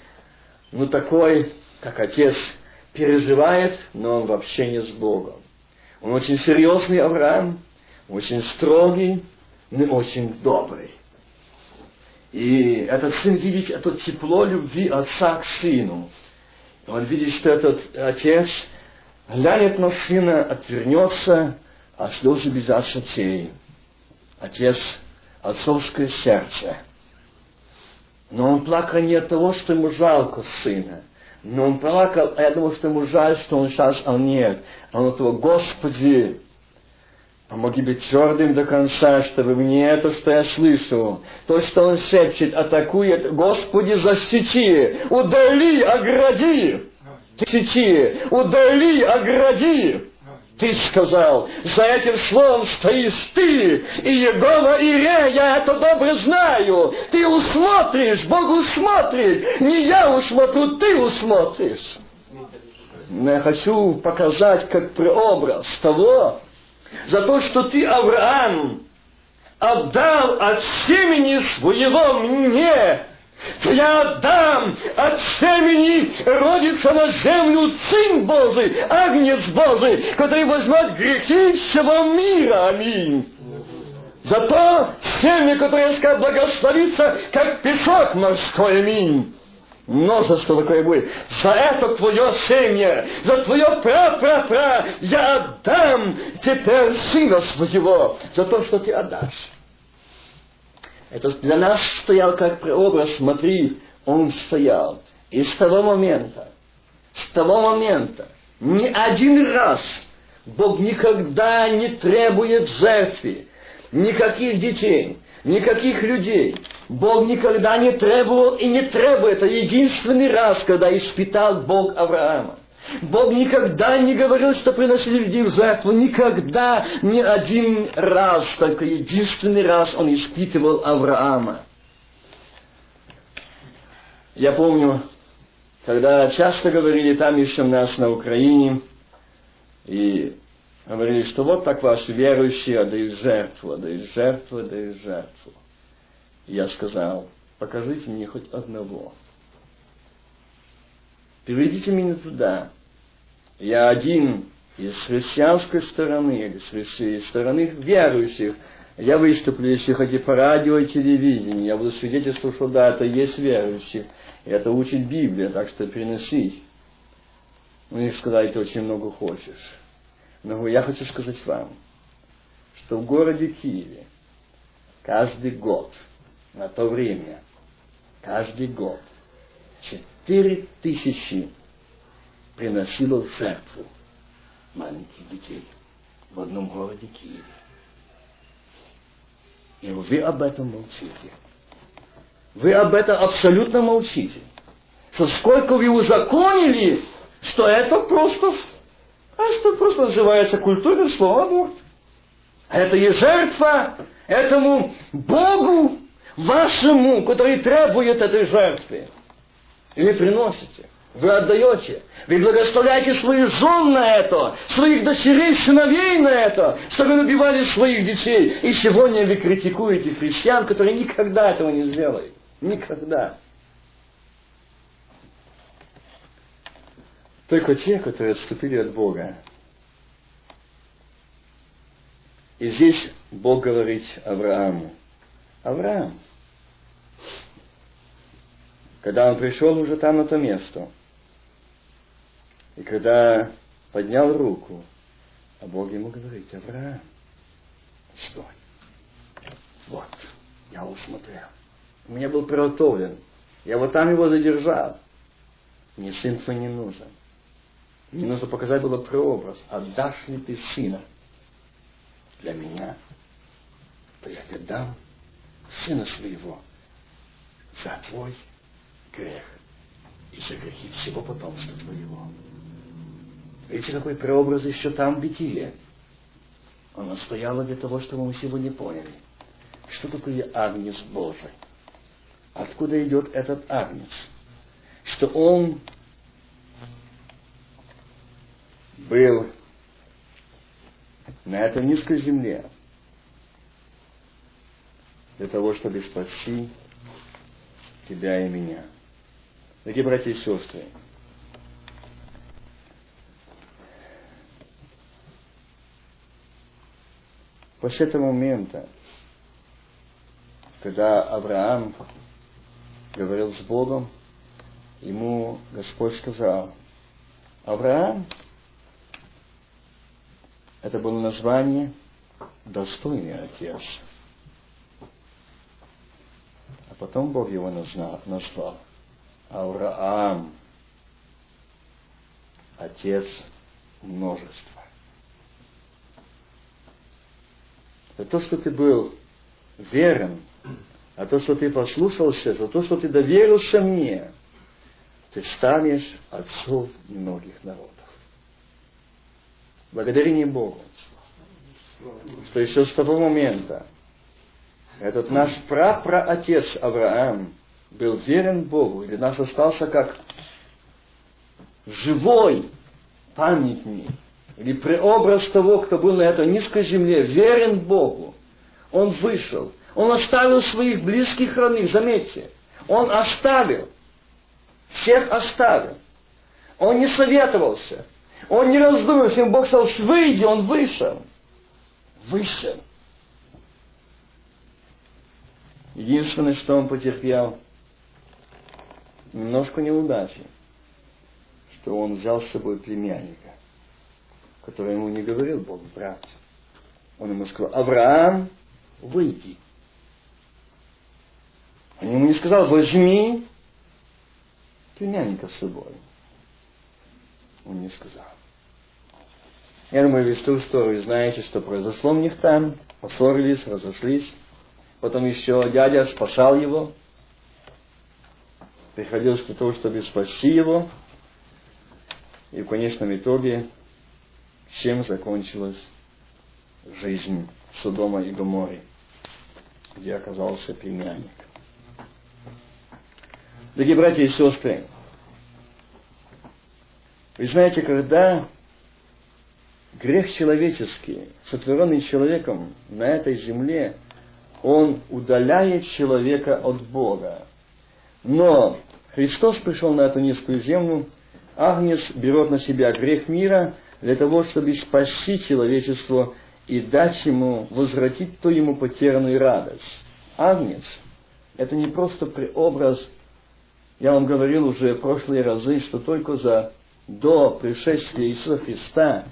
ну такой, как отец, переживает, но он вообще не с Богом. Он очень серьезный Авраам, очень строгий, но очень добрый. И этот сын видит это тепло любви отца к сыну. Он видит, что этот отец глянет на сына, отвернется, а с очей. Отец, отцовское сердце. Но он плакал не от того, что ему жалко сына, но он плакал от того, что ему жаль, что он сейчас, а нет. А он от того, Господи, помоги быть твердым до конца, чтобы мне это, что я слышу, то, что он шепчет, атакует, Господи, защити, удали, огради, защити, удали, огради. Ты сказал, за этим словом стоишь ты, и Егова, и Ре, я это добро знаю. Ты усмотришь, Бог усмотрит. Не я усмотрю, ты усмотришь. Но я хочу показать как преобраз того, за то, что ты, Авраам, отдал от семени своего мне, то я отдам от семени родится на землю Сын Божий, Агнец Божий, который возьмет грехи всего мира. Аминь. Зато семя, которое скажет благословится, как песок морской. Аминь множество такое будет. За это твое семя, за твое пра-пра-пра я отдам теперь сына своего, за то, что ты отдашь. Это для нас стоял как прообраз, смотри, он стоял. И с того момента, с того момента, ни один раз Бог никогда не требует жертвы, никаких детей, никаких людей. Бог никогда не требовал и не требует. Это единственный раз, когда испытал Бог Авраама. Бог никогда не говорил, что приносили людей в жертву. Никогда, ни один раз, только единственный раз он испытывал Авраама. Я помню, когда часто говорили там еще у нас на Украине, и говорили, что вот так ваши верующие отдают жертву, отдают жертву, отдают жертву. И я сказал, покажите мне хоть одного. Приведите меня туда, я один из христианской стороны, из стороны верующих, я выступлю, если хотите, по радио и телевидению. Я буду свидетельствовать, что да, это есть верующие. И это учит Библия, так что переносить. У них сказать, ты очень много хочешь. Но я хочу сказать вам, что в городе Киеве каждый год, на то время, каждый год, четыре тысячи приносила в жертву маленьких детей в одном городе Киеве. И вы об этом молчите. Вы об этом абсолютно молчите. Что сколько вы узаконили, что это просто, а что просто называется культурным словом это и жертва этому Богу вашему, который требует этой жертвы. И вы приносите. Вы отдаете. Вы благословляете своих жен на это, своих дочерей, сыновей на это, чтобы набивали своих детей. И сегодня вы критикуете христиан, которые никогда этого не сделают. Никогда. Только те, которые отступили от Бога. И здесь Бог говорит Аврааму. Авраам, когда он пришел уже там на то место, и когда поднял руку, а Бог ему говорит, Авраам, стой. Вот, я усмотрел. Мне был приготовлен. Я вот там его задержал. Мне сын твой не нужен. Мне нужно показать было прообраз. Отдашь ли ты сына для меня, то я тебе дам сына своего за твой грех и за грехи всего потомства твоего. Видите, какой преобраз еще там в Бетиле. Она стояла для того, чтобы мы сегодня поняли, что такое Агнец Божий. Откуда идет этот Агнец? Что он был на этой низкой земле для того, чтобы спасти тебя и меня. Дорогие братья и сестры, После этого момента, когда Авраам говорил с Богом, ему Господь сказал, Авраам, это было название достойный отец. А потом Бог его назвал Авраам, отец множества. За то, что ты был верен, а то, что ты послушался, за то, что ты доверился мне, ты станешь отцом многих народов. Благодарение Богу, что еще с того момента этот наш прапраотец Авраам был верен Богу, и для нас остался как живой памятник или преобраз того, кто был на этой низкой земле, верен Богу, он вышел. Он оставил своих близких родных, заметьте. Он оставил. Всех оставил. Он не советовался. Он не раздумывался. Ему Бог сказал, выйди, он вышел. Вышел. Единственное, что он потерпел, немножко неудачи, что он взял с собой племянника, который ему не говорил Бог, брат. Он ему сказал, Авраам, выйди. Он ему не сказал, возьми племянника с собой. Он не сказал. Я думаю, весь ту историю знаете, что произошло у них там. Поссорились, разошлись. Потом еще дядя спасал его. Приходилось для того, чтобы спасти его. И в конечном итоге, чем закончилась жизнь Содома и Гоморри, где оказался племянник. Дорогие братья и сестры, вы знаете, когда грех человеческий, сотворенный человеком на этой земле, он удаляет человека от Бога. Но Христос пришел на эту низкую землю, Агнец берет на себя грех мира для того, чтобы спасти человечество и дать ему, возвратить то ему потерянную радость. Агнец – это не просто преобраз я вам говорил уже в прошлые разы, что только за до пришествия Иисуса Христа,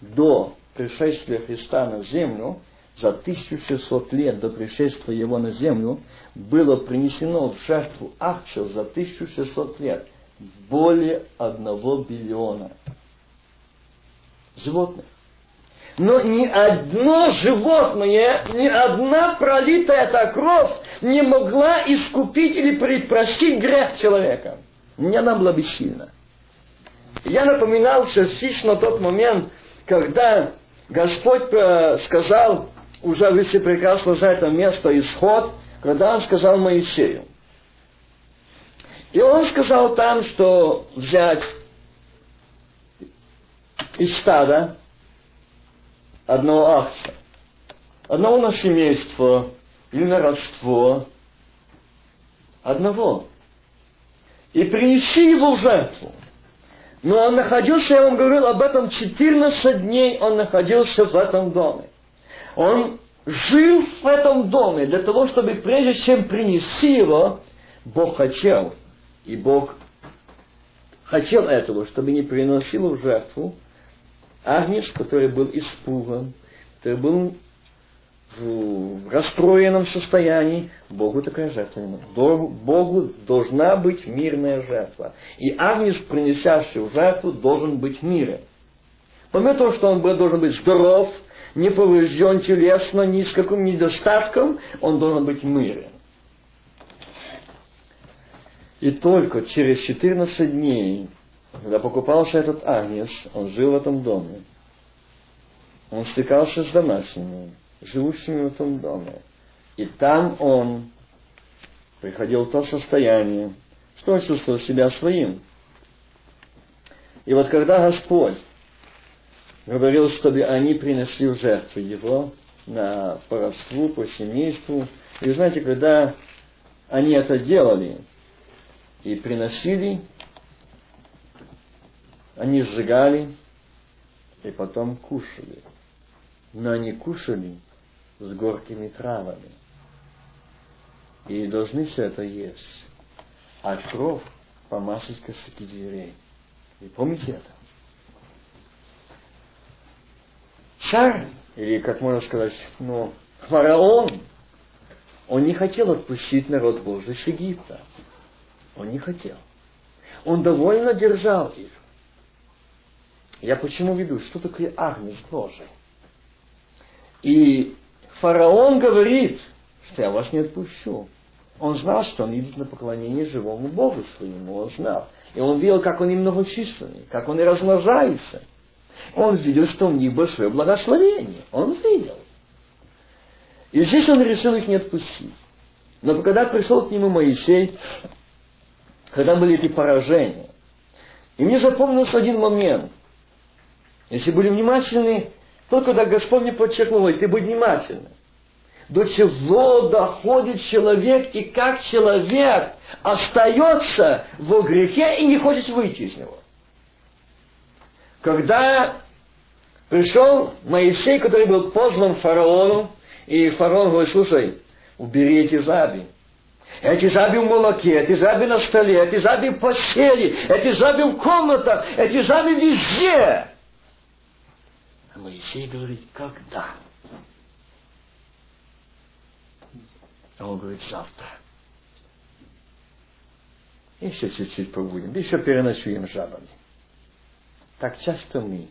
до пришествия Христа на землю, за 1600 лет до пришествия Его на землю, было принесено в жертву акцию за 1600 лет более одного биллиона животных. Но ни одно животное, ни одна пролитая эта кровь не могла искупить или предпростить грех человека. Не она была бессильна. Я напоминал частично тот момент, когда Господь э, сказал, уже вы все прекрасно знаете место, исход, когда Он сказал Моисею. И Он сказал там, что взять из стада одного акта, одного на семейство или на родство, одного. И принеси его в жертву. Но он находился, я вам говорил об этом, 14 дней он находился в этом доме. Он жил в этом доме для того, чтобы прежде чем принести его, Бог хотел, и Бог хотел этого, чтобы не приносил в жертву, Агнец, который был испуган, который был в расстроенном состоянии, Богу такая жертва не нужна. Богу должна быть мирная жертва. И Агнец, принесящий жертву, должен быть мирен. Помимо того, что он должен быть здоров, не поврежден телесно, ни с каким недостатком, он должен быть мирен. И только через 14 дней когда покупался этот агнец, он жил в этом доме. Он стыкался с домашними, живущими в этом доме. И там он приходил в то состояние, что он чувствовал себя своим. И вот когда Господь говорил, чтобы они принесли в жертву его на по по семейству, и знаете, когда они это делали и приносили, они сжигали и потом кушали. Но они кушали с горькими травами. И должны все это есть. А кровь помазать косяки дверей. И помните это? Царь, или как можно сказать, ну, фараон, он не хотел отпустить народ Божий с Египта. Он не хотел. Он довольно держал их. Я почему веду? Что такое Агнец Божий? И фараон говорит, что я вас не отпущу. Он знал, что он идет на поклонение живому Богу своему, он знал. И он видел, как он и многочисленный, как он и размножается. Он видел, что у них большое благословение. Он видел. И здесь он решил их не отпустить. Но когда пришел к нему Моисей, когда были эти поражения, и мне запомнился один момент – Если были внимательны, то когда Господь мне подчеркнул, ты будь внимательна. До чего доходит человек и как человек остается в грехе и не хочет выйти из него. Когда пришел Моисей, который был позван фараону, и фараон говорит, слушай, убери эти жаби. Эти жаби в молоке, эти жаби на столе, эти жаби в постели, эти жаби в комнатах, эти жаби везде. Моисей говорит, когда? А он говорит, завтра. Еще чуть-чуть побудем, еще переночуем жабами. Так часто мы,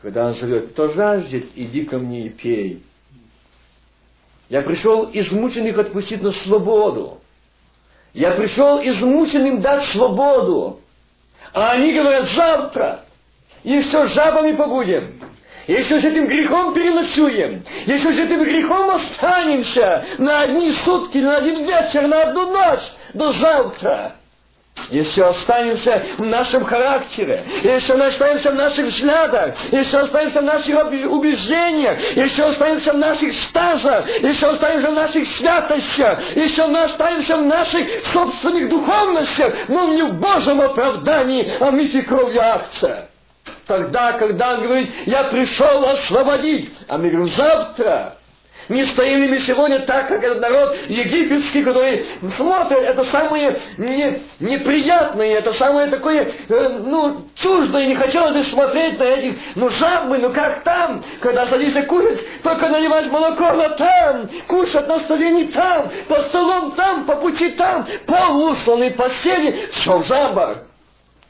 когда он зовет, кто жаждет, иди ко мне и пей. Я пришел измученных отпустить на свободу. Я пришел измученным дать свободу. А они говорят, завтра. Все, жабами побудем. Если с этим грехом переночуем, если с этим грехом останемся. На одни сутки, на один вечер, на одну ночь, до завтра, если останемся в нашем характере, если останемся в наших взглядах, если останемся в наших убеждениях, если останемся в наших стажах, если останемся в наших святостях, если останемся в наших собственных духовностях, но не в Божьем оправдании, а в мифе кровью акция. Тогда, когда он говорит, я пришел освободить, а мы говорим, завтра, не стоим ли мы сегодня так, как этот народ египетский, который смотрит, это самое не, неприятное, это самое такое, э, ну, чуждое, не хотелось бы смотреть на этих, ну, жабы, ну, как там, когда садишься кушать, только наливать молоко, но там, кушать на столе не там, по столом там, по пути там, пол усланный постели, все в жабах.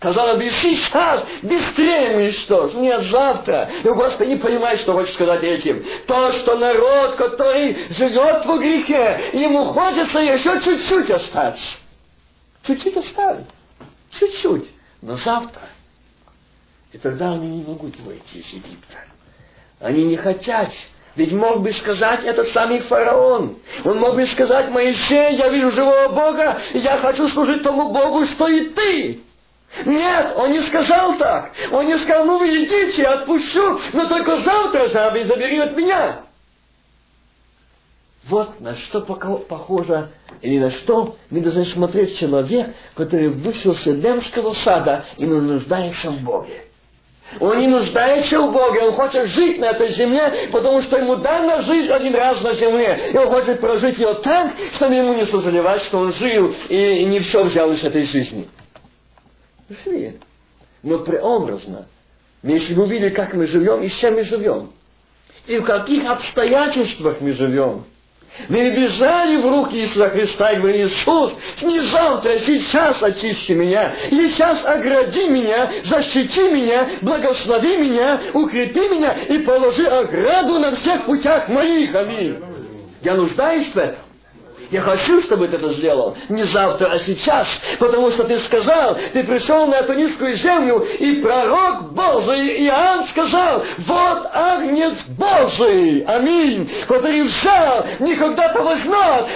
Казалось бы, сейчас быстрее уничтожь. Нет, завтра. И Господи не понимает, что хочет сказать этим. То, что народ, который живет в грехе, ему хочется еще чуть-чуть остаться. Чуть-чуть оставить. Чуть-чуть. Но завтра. И тогда они не могут выйти из Египта. Они не хотят. Ведь мог бы сказать этот самый фараон. Он мог бы сказать, Моисей, я вижу живого Бога, и я хочу служить тому Богу, что и ты. Нет, он не сказал так. Он не сказал, ну вы идите, я отпущу, но только завтра жабы забери от меня. Вот на что похоже, или на что мы должны смотреть человек, который вышел с Эдемского сада и нуждается в Боге. Он не нуждается в Боге, он хочет жить на этой земле, потому что ему дана жизнь один раз на земле. И он хочет прожить ее так, чтобы ему не сожалевать, что он жил и не все взял из этой жизни. Жили. Но преобразно. Если бы увидели, как мы живем и с чем мы живем. И в каких обстоятельствах мы живем. Мы бежали в руки Иисуса Христа и говорили, Иисус, не завтра, сейчас очисти меня, сейчас огради меня, защити меня, благослови меня, укрепи меня и положи ограду на всех путях моих. Аминь. Я нуждаюсь в этом. Я хочу, чтобы ты это сделал. Не завтра, а сейчас. Потому что ты сказал, ты пришел на эту низкую землю, и пророк Божий Иоанн сказал, вот агнец Божий, аминь, который взял, не когда-то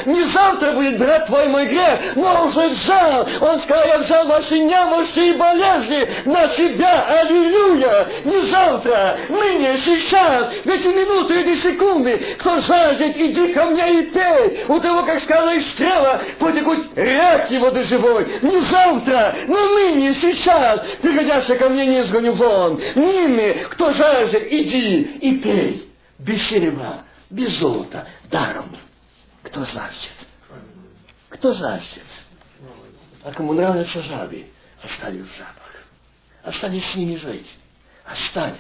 не завтра будет брать твой мой грех, но уже взял. Он сказал, я взял ваши немощи и болезни на себя, аллилуйя. Не завтра, ныне, сейчас, в эти минуты, эти секунды, кто жаждет, иди ко мне и пей. У того, как сказала и стрела, потекут реки воды живой. Не завтра, но ныне, сейчас, приходящий ко мне не изгоню вон. Ними, кто жаждет, иди и пей. Без серебра, без золота, даром. Кто жаждет? Кто жаждет? А кому нравятся жабы, в жабах. Остались с ними жить. Остались.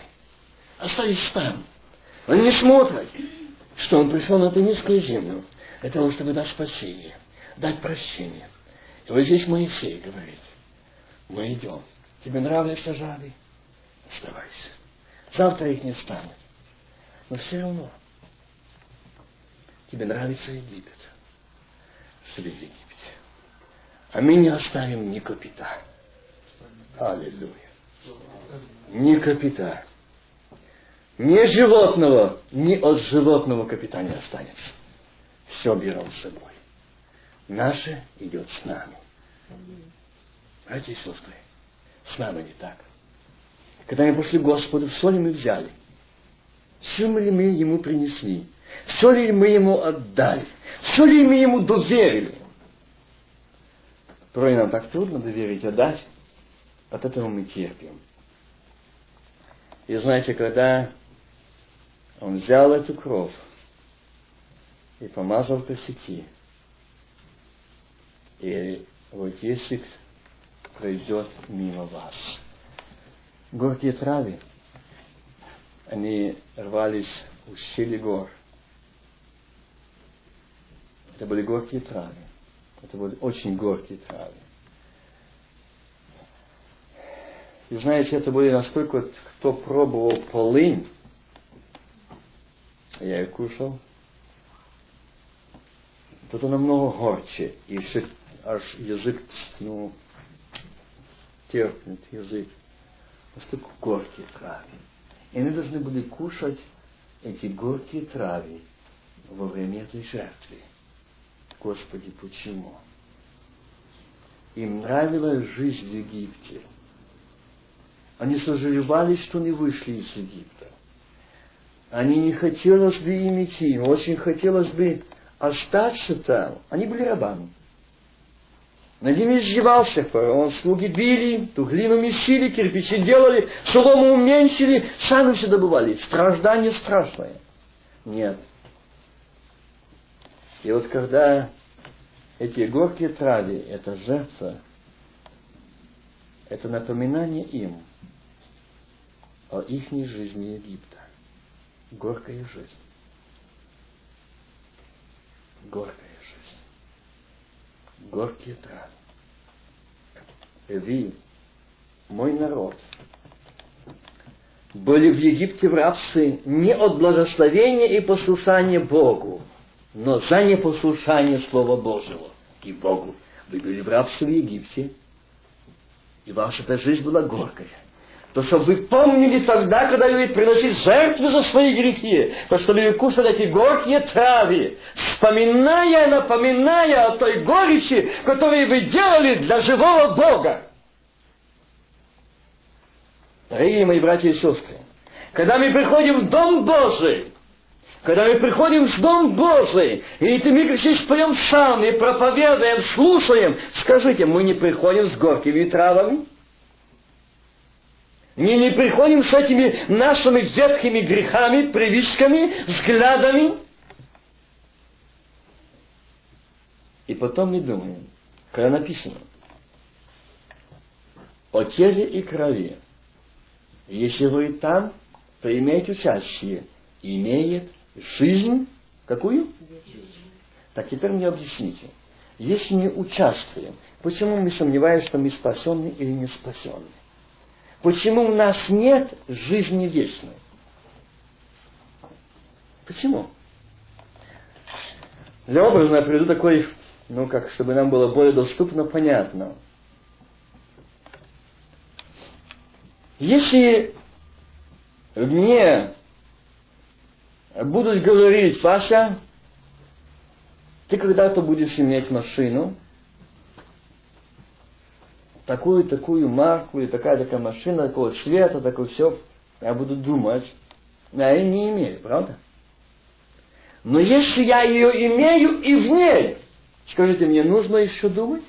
Остались там. Он не смотрит, что он пришел на эту низкую землю для того, чтобы дать спасение, дать прощение. И вот здесь Моисей говорит, мы идем. Тебе нравятся жады? Оставайся. Завтра их не станет. Но все равно тебе нравится Египет. В Египте. А мы не оставим ни капита. Аллилуйя. Ни капита. Ни животного, ни от животного капита не останется все берем с собой. Наше идет с нами. Братья и сестры, с нами не так. Когда мы пошли к Господу, все ли мы взяли? Все ли мы Ему принесли? Все ли мы Ему отдали? Все ли мы Ему доверили? Порой нам так трудно доверить, отдать. От этого мы терпим. И знаете, когда он взял эту кровь и помазал косяки, и вот если пройдет мимо вас. Горькие травы, они рвались в ущелье гор. Это были горькие травы. Это были очень горькие травы. И знаете, это были насколько кто пробовал полынь, я ее кушал, то это намного горче. И еще аж язык, ну, терпнет язык. Настолько горькие травы. И они должны были кушать эти горькие травы во время этой жертвы. Господи, почему? Им нравилась жизнь в Египте. Они сожалевали, что не вышли из Египта. Они не хотелось бы им идти, очень хотелось бы остаться там. Они были рабами. Над ними издевался фараон, слуги били, ту глину месили, кирпичи делали, солому уменьшили, сами все добывали. Страждание страшное. Нет. И вот когда эти горькие травы, это жертва, это напоминание им о их жизни Египта. Горькая жизнь. Горькая горькие травы. Вы, мой народ, были в Египте в рабстве не от благословения и послушания Богу, но за непослушание Слова Божьего и Богу. Вы были в рабстве в Египте, и ваша эта жизнь была горькая. То, чтобы вы помнили тогда, когда вы приносили жертвы за свои грехи, то, что вы кушали эти горькие травы, вспоминая, напоминая о той горечи, которую вы делали для живого Бога. Дорогие мои братья и сестры, когда мы приходим в Дом Божий, когда мы приходим в Дом Божий, и мы здесь поем сами, проповедуем, слушаем, скажите, мы не приходим с горькими травами? Мы не приходим с этими нашими ветхими грехами, привычками, взглядами. И потом мы думаем, когда написано о теле и крови, если вы там, то имеете участие, имеет жизнь какую? Так теперь мне объясните. Если не участвуем, почему мы сомневаемся, что мы спасенны или не спасенны? Почему у нас нет жизни вечной? Почему? Для образа я приведу такой, ну как, чтобы нам было более доступно, понятно. Если мне будут говорить, Паша, ты когда-то будешь иметь машину, такую-такую марку, и такая-такая машина, такого цвета, такое все, я буду думать, а я не имею, правда? Но если я ее имею и в ней, скажите, мне нужно еще думать?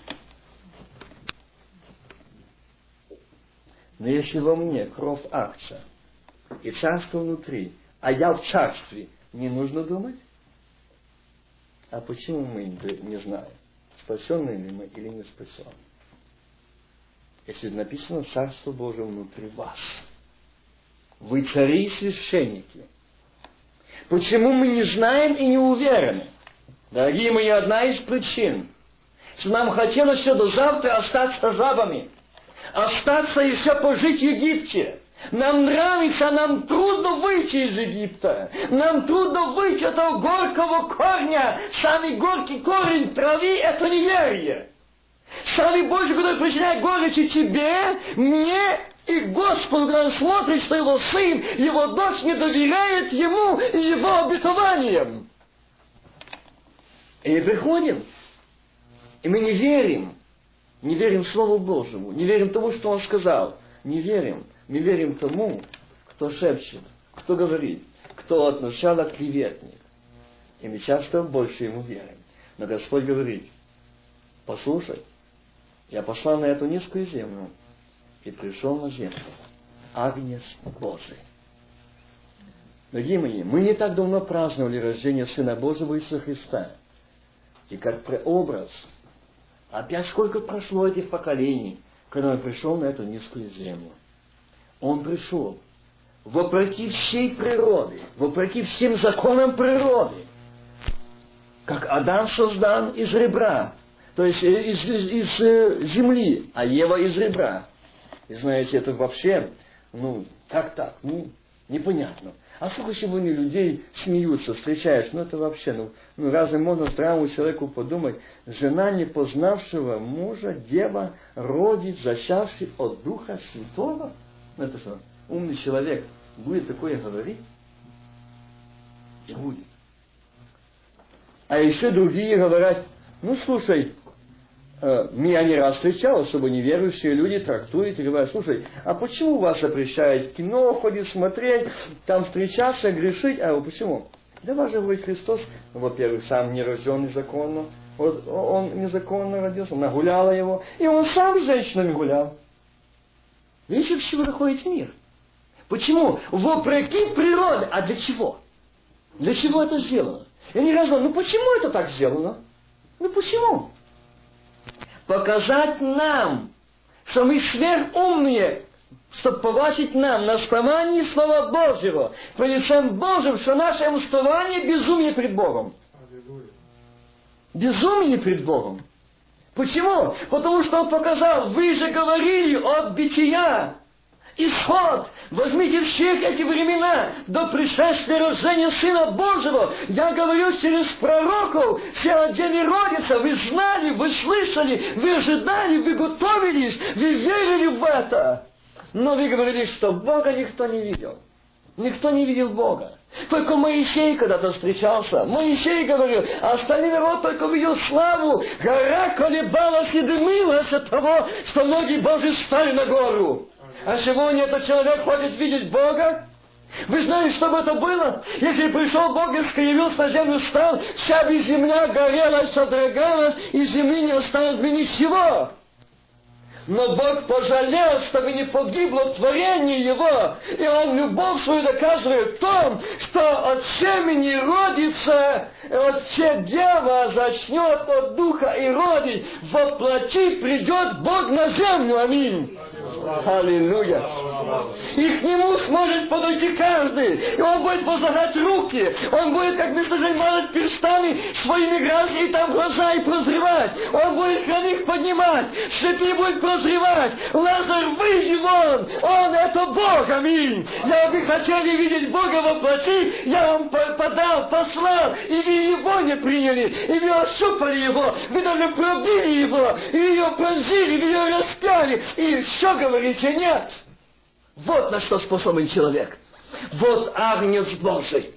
Но если во мне кровь акция и царство внутри, а я в царстве, не нужно думать? А почему мы не знаем, спасенные ли мы или не спасенные? Если написано Царство Божие внутри вас. Вы цари и священники. Почему мы не знаем и не уверены? Дорогие мои, одна из причин, что нам хотелось все до завтра остаться жабами, остаться еще пожить в Египте. Нам нравится, нам трудно выйти из Египта. Нам трудно выйти от этого горького корня. Самый горький корень травы – это неверие. Самый Божий, который причиняет горечи тебе, мне и Господу, когда смотрит, что его сын, его дочь не доверяет ему и его обетованиям. И приходим, и мы не верим, не верим Слову Божьему, не верим тому, что Он сказал, не верим, Мы верим тому, кто шепчет, кто говорит, кто от начала клеветник. И мы часто больше ему верим. Но Господь говорит, послушай, я пошла на эту низкую землю и пришел на землю. Агнец Божий. Дорогие мои, мы не так давно праздновали рождение Сына Божьего Иисуса Христа. И как прообраз, опять сколько прошло этих поколений, когда Он пришел на эту низкую землю. Он пришел вопреки всей природы, вопреки всем законам природы. Как Адам создан из ребра, то есть из, из, из э, земли, а Ева из ребра. И знаете, это вообще, ну, как так? Ну, непонятно. А сколько сегодня людей смеются, встречаешь, ну это вообще, ну, ну разве можно здравому человеку подумать, жена не познавшего мужа, дева, родит, зачавший от Духа Святого? Ну это что, умный человек будет такое говорить? Не будет. А еще другие говорят, ну слушай, э, меня не раз встречал, особо неверующие люди трактуют и говорят, слушай, а почему вас запрещают кино ходить, смотреть, там встречаться, грешить? А почему? Да же, говорит Христос, во-первых, сам не рожденный законно, вот он незаконно родился, нагуляла его, и он сам с женщинами гулял. Видите, к чему доходит мир? Почему? Вопреки природе. А для чего? Для чего это сделано? Я не раз ну почему это так сделано? Ну почему? Показать нам, что мы сверхумные, чтобы побачить нам на основании Слова Божьего, по лицем Божьим, что наше уставание безумие пред Богом. Безумие пред Богом. Почему? Потому что он показал, вы же говорили от бития, исход. Возьмите всех эти времена до пришествия рождения Сына Божьего. Я говорю через пророков, все где не родится. Вы знали, вы слышали, вы ожидали, вы готовились, вы верили в это. Но вы говорили, что Бога никто не видел. Никто не видел Бога. Только Моисей когда-то встречался. Моисей говорил, а остальной народ только видел славу. Гора колебалась и дымилась от того, что ноги Божьи стали на гору. А сегодня этот человек хочет видеть Бога? Вы знаете, что бы это было? Если пришел Бог и скривился на землю, стал, вся бы земля горела, содрогалась, и земли не осталось бы ничего. Но Бог пожалел, чтобы не погибло творение Его. И Он любовь свою доказывает в том, что от семени родится, от все дева зачнет от духа и родить. Воплоти придет Бог на землю. Аминь. Аллилуйя. И к нему сможет подойти каждый. И он будет возлагать руки. Он будет, как между мазать перстами своими и там глаза и прозревать. Он будет хромых поднимать. Слепи будет прозревать. Лазарь, выйди вон. Он это Бог. Аминь. Я бы хотели видеть Бога во плоти. Я вам подал, послал. И вы его не приняли. И вы ощупали его. Вы даже пробили его. И ее пронзили. Вы ее распяли. И что говорите? Нет. Вот на что способен человек. Вот агнец Божий.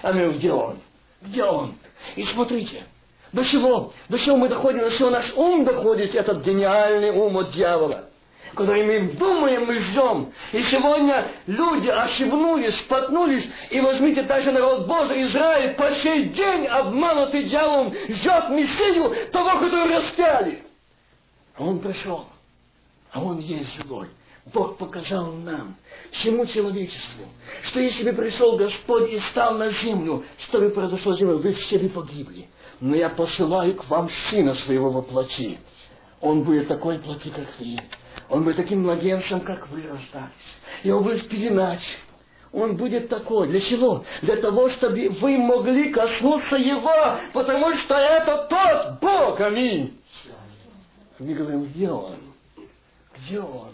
Аминь. Где он? Где он? И смотрите, до чего, до чего мы доходим, до чего наш ум доходит, этот гениальный ум от дьявола, который мы думаем, мы ждем. И сегодня люди ошибнулись, споткнулись, и возьмите даже народ Божий, Израиль, по сей день обманутый дьяволом, ждет Мессию, того, который распяли. А он пришел, а он есть живой. Бог показал нам, всему человечеству, что если бы пришел Господь и стал на землю, что бы произошло с землей, вы все бы погибли. Но я посылаю к вам Сына Своего воплоти. Он будет такой плоти, как вы. Он будет таким младенцем, как вы рождались. Он будет пеленать. Он будет такой. Для чего? Для того, чтобы вы могли коснуться Его, потому что это тот Бог. Аминь. Мы говорим, где Он? Где Он?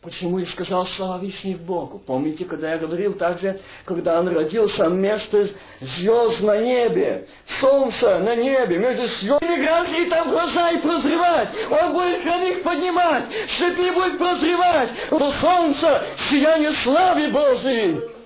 Почему я сказал слава Вишних Богу? Помните, когда я говорил также, когда он родился, место звезд на небе, солнце на небе, между звездами и там глаза и прозревать. Он будет храних поднимать, слепи будет прозревать. Но солнце, сияние славы Божией.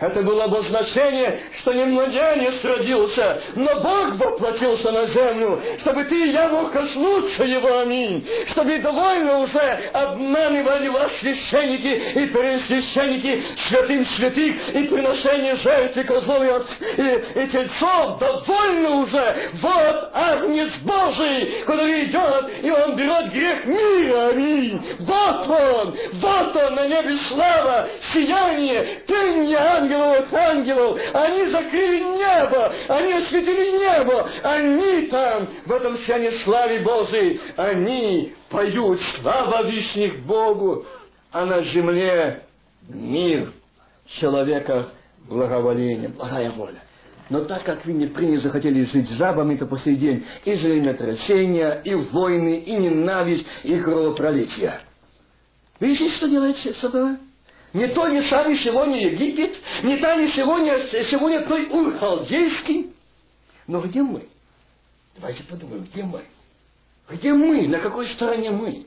Это было обозначение, что не младенец родился, но Бог воплотился на землю, чтобы ты и я мог коснуться Его, аминь. Чтобы довольно уже обманывали вас священники и пересвященники святым святых и приношение жертвы козлов и, и, и тельцов. Довольно уже! Вот Агнец Божий, который идет, и Он берет грех мира, аминь. Вот Он, вот Он на небе слава, сияние, пение ангелов ангелов. Они закрыли небо, они осветили небо. Они там, в этом сиянии славе Божией, они поют слава вишних Богу, а на земле мир человека благоволение, благая воля. Но так как вы не приняли, захотели жить жабами, то по сей день и землетрясения, и войны, и ненависть, и кровопролитие. Видите, что делает сатана? Не то не сами сегодня Египет, не та не сегодня, сегодня той Ур Халдейский. Но где мы? Давайте подумаем, где мы? Где мы? На какой стороне мы?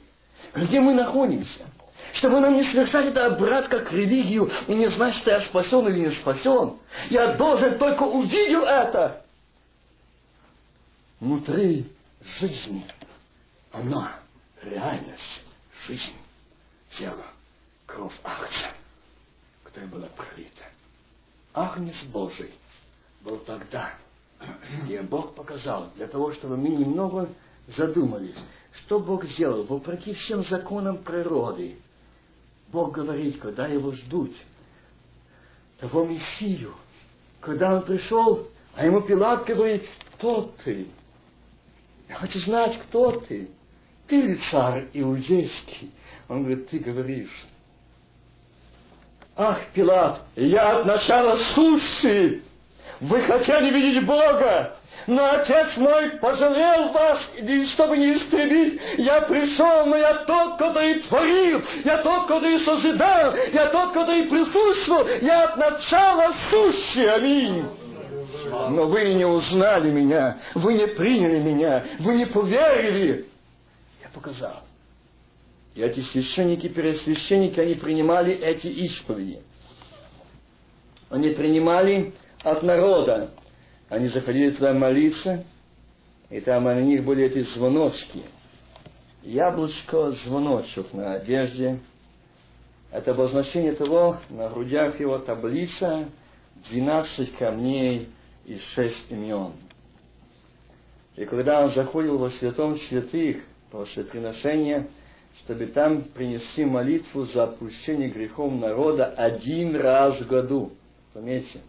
Где мы находимся? Чтобы нам не совершать это обратка к религию и не знать, что я спасен или не спасен. Я должен только увидел это. Внутри жизни она реальность, жизнь, тело кровь Агнца, которая была пролита. Агнец Божий был тогда. И Бог показал, для того, чтобы мы немного задумались, что Бог сделал, вопреки всем законам природы. Бог говорит, когда его ждут, того Мессию, когда он пришел, а ему Пилат говорит, кто ты? Я хочу знать, кто ты. Ты ли царь иудейский? Он говорит, ты говоришь. Ах, Пилат, я от начала сущий. Вы хотели видеть Бога, но Отец мой пожалел вас, и чтобы не истребить, я пришел, но я тот, который творил, я тот, который созидал, я тот, который присутствовал, я от начала сущий, аминь. Но вы не узнали меня, вы не приняли меня, вы не поверили. Я показал. И эти священники, пересвященники, они принимали эти исповеди. Они принимали от народа. Они заходили туда молиться, и там на них были эти звоночки. Яблочко, звоночек на одежде. Это обозначение того, на грудях его таблица, 12 камней и 6 имен. И когда он заходил во святом святых после приношения, чтобы там принести молитву за отпущение грехов народа один раз в году. Заметьте,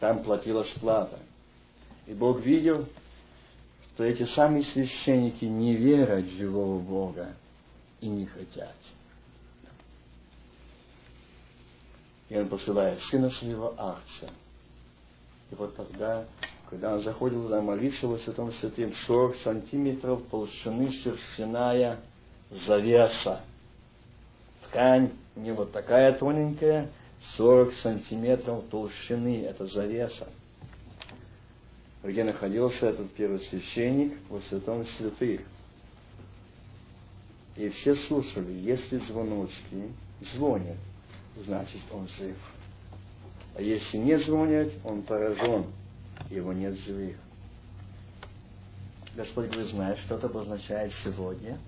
там платилась плата. И Бог видел, что эти самые священники не верят в живого Бога и не хотят. И он посылает сына своего Арца. И вот тогда когда он заходил туда молиться во Святом Святым, 40 сантиметров толщины шерстяная завеса. Ткань не вот такая тоненькая, 40 сантиметров толщины, это завеса. Где находился этот первый священник во Святом Святых. И все слушали, если звоночки звонят, значит он жив. А если не звонят, он поражен его нет живых. Господь говорит, знаешь, что это обозначает сегодня?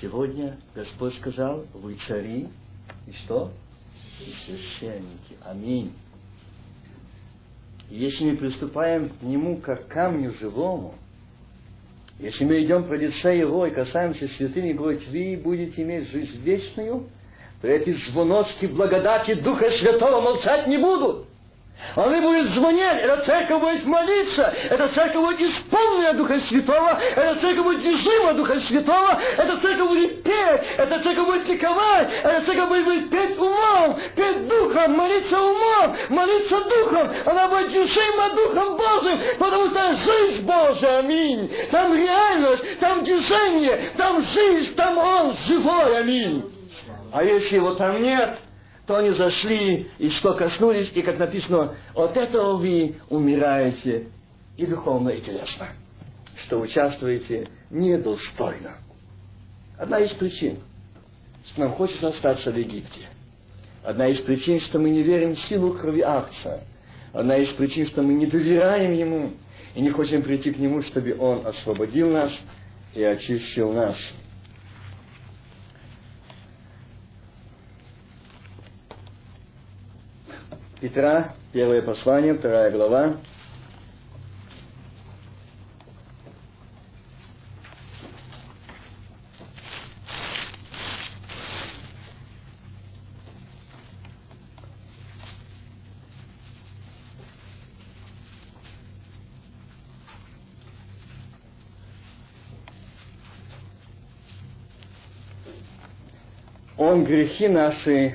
Сегодня Господь сказал, вы цари и что? И священники. Аминь. И если мы приступаем к Нему как к камню живому, если мы идем по лице Его и касаемся святыни, говорит, вы будете иметь жизнь вечную, то эти звоночки благодати Духа Святого молчать не будут. Они будут звонить, эта церковь будет молиться, эта церковь будет исполнена Духа Святого, эта церковь будет движима Духа Святого, эта церковь будет петь, эта церковь будет ликовать, эта церковь будет, петь умом, петь Духом, молиться умом, молиться Духом, она будет движима Духом Божьим, потому что жизнь Божия, аминь. Там реальность, там движение, там жизнь, там Он живой, аминь. А если его там нет, то они зашли и что коснулись, и как написано, от этого вы умираете и духовно, и телесно, что участвуете недостойно. Одна из причин, что нам хочется остаться в Египте. Одна из причин, что мы не верим в силу крови акция. Одна из причин, что мы не доверяем Ему и не хотим прийти к Нему, чтобы Он освободил нас и очистил нас. Петра, первое послание, вторая глава, Он грехи наши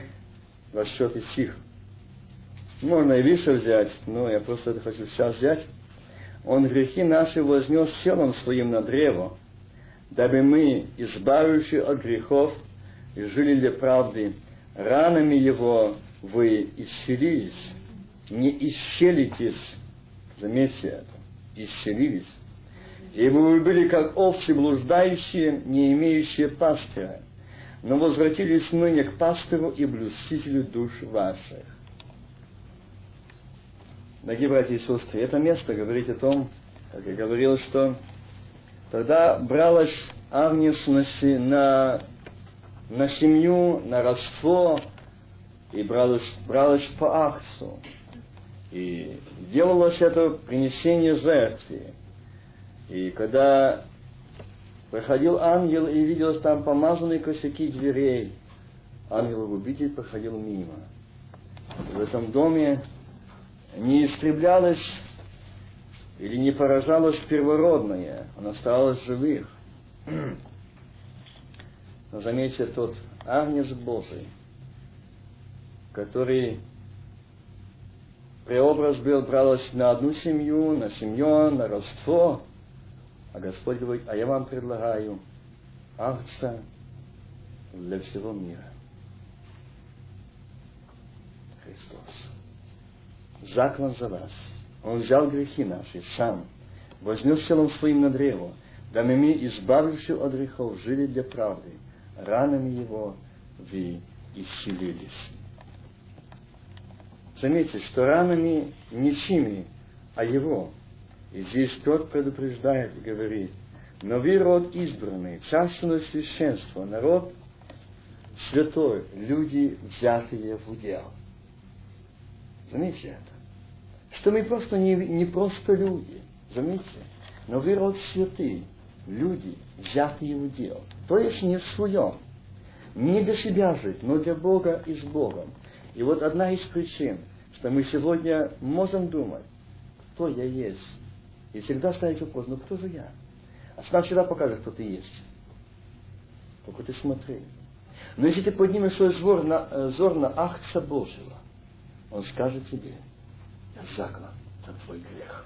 во счет их. Можно и выше взять, но я просто это хочу сейчас взять. Он грехи наши вознес телом своим на древо, дабы мы, избавившие от грехов, жили для правды, ранами Его вы исцелились, не исцелитесь, заметьте это, исцелились. Ибо вы были как овцы блуждающие, не имеющие пастыря но возвратились ныне к пастору и блюстителю душ ваших. Дорогие братья и сестры, это место говорит о том, как я говорил, что тогда бралась Агнес на, на, на семью, на родство, и бралась, бралась по акцию. И делалось это принесение жертвы. И когда Проходил ангел и видел там помазанные косяки дверей. Ангел-убитель проходил мимо. В этом доме не истреблялось или не поражалось первородное, он осталось живых. Но заметьте, тот Агнец Божий, который преобраз был, бралось на одну семью, на семью, на родство, а Господь говорит, а я вам предлагаю акция для всего мира. Христос. Заклан за вас. Он взял грехи наши сам, вознес телом своим на древо, дабы мы, избавившись от грехов, жили для правды. Ранами Его вы исцелились. Заметьте, что ранами ничьими, а Его. И здесь Петр предупреждает и говорит, но вы род избранный, царственное священство, народ святой, люди, взятые в удел. Заметьте это. Что мы просто не, не просто люди, заметьте, но вы род святый, люди, взятые в удел. То есть не в своем, не для себя жить, но для Бога и с Богом. И вот одна из причин, что мы сегодня можем думать, кто я есть, и всегда ставить вопрос, ну кто же я? А сам всегда покажет, кто ты есть. Только ты смотри. Но если ты поднимешь свой взор на, э, взор на Ахца Божьего, он скажет тебе, я заклан за твой грех.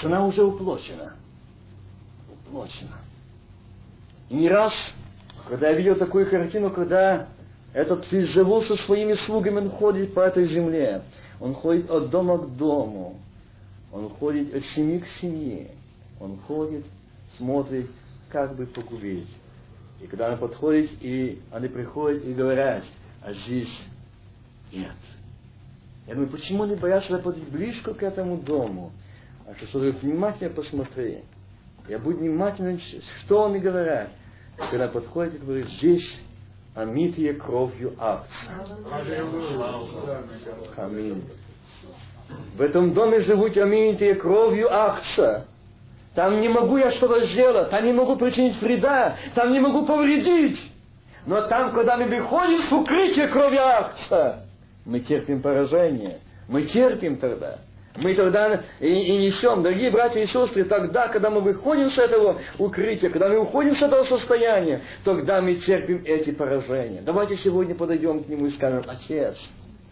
Цена уже уплочена. Уплочена. И не раз, когда я видел такую картину, когда этот Физжевул со своими слугами, он ходит по этой земле. Он ходит от дома к дому. Он ходит от семьи к семье. Он ходит, смотрит, как бы погубить. И когда он подходит, и они приходят и говорят, а здесь нет. Я думаю, почему они боятся подойти близко к этому дому? А что вы внимательно посмотри. Я буду внимательно, что они говорят. Когда подходит и говорит, здесь омитые кровью акция. Аминь. В этом доме живут оминутые кровью Ахца. Там не могу я что-то сделать, там не могу причинить вреда, там не могу повредить. Но там, когда мы выходим с укрытия крови Ахца, мы терпим поражение. Мы терпим тогда. Мы тогда и, и несем, дорогие братья и сестры, тогда, когда мы выходим с этого укрытия, когда мы уходим с этого состояния, тогда мы терпим эти поражения. Давайте сегодня подойдем к нему и скажем, Отец,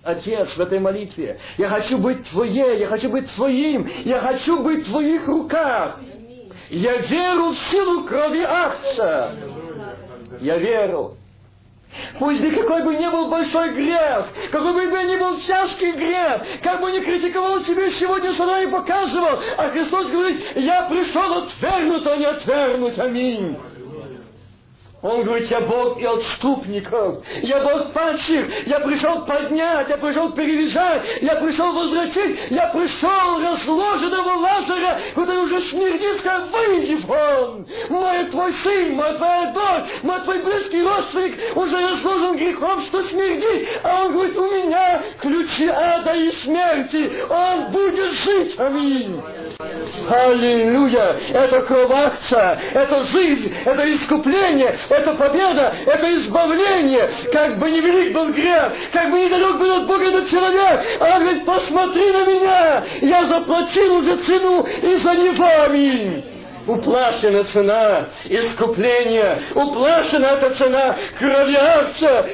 Отец, в этой молитве. Я хочу быть Твоей, я хочу быть Твоим, я хочу быть в Твоих руках. Я веру в силу крови Ахца. Я веру. Пусть бы какой бы ни был большой грех, какой бы ни был тяжкий грех, как бы ни критиковал себе сегодня сюда и показывал, а Христос говорит, я пришел отвергнуть, а не отвергнуть. Аминь. Он говорит, я Бог и отступников, я Бог падших, я пришел поднять, я пришел перевязать, я пришел возвратить, я пришел разложенного Лазаря, который уже смердит, как выйди вон. Мой твой сын, мой твоя дочь, мой твой близкий родственник уже разложен грехом, что смердит. А он говорит, у меня ключи ада и смерти, он будет жить. Аминь. Аллилуйя! Это кровь это жизнь, это искупление, это победа, это избавление. Как бы ни велик был грех, как бы недалек был от Бога этот человек, а говорит, посмотри на меня, я заплатил уже цену и за него, аминь. Уплачена цена искупления, уплачена эта цена крови.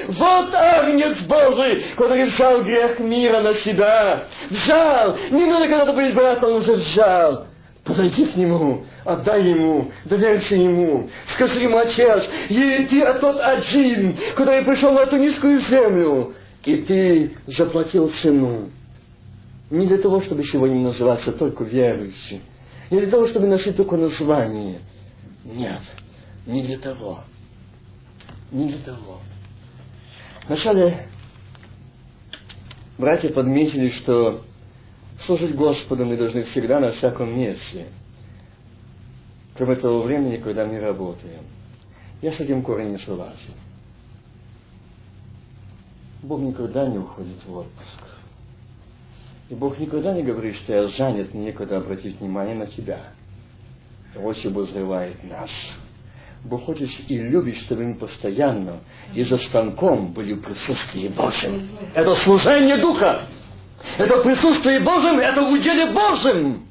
Вот Агнец Божий, который взял грех мира на себя. Взял. Не надо когда-то быть братом, он уже взял. Подойди к нему, отдай ему, доверься ему. Скажи ему, отец, и ты тот один, который пришел в эту низкую землю, и ты заплатил цену. Не для того, чтобы сегодня называться только верующим, не для того, чтобы носить только название. Нет, не для того. Не для того. Вначале братья подметили, что Служить Господу мы должны всегда на всяком месте. Кроме того времени, когда мы работаем. Я с этим корень не согласен. Бог никогда не уходит в отпуск. И Бог никогда не говорит, что я занят, некогда обратить внимание на тебя. Вот обозревает нас. Бог хочет и любит, чтобы мы постоянно и за станком были в присутствии Божьем. Это служение Духа. Это присутствие Божьем, это в уделе Божьем.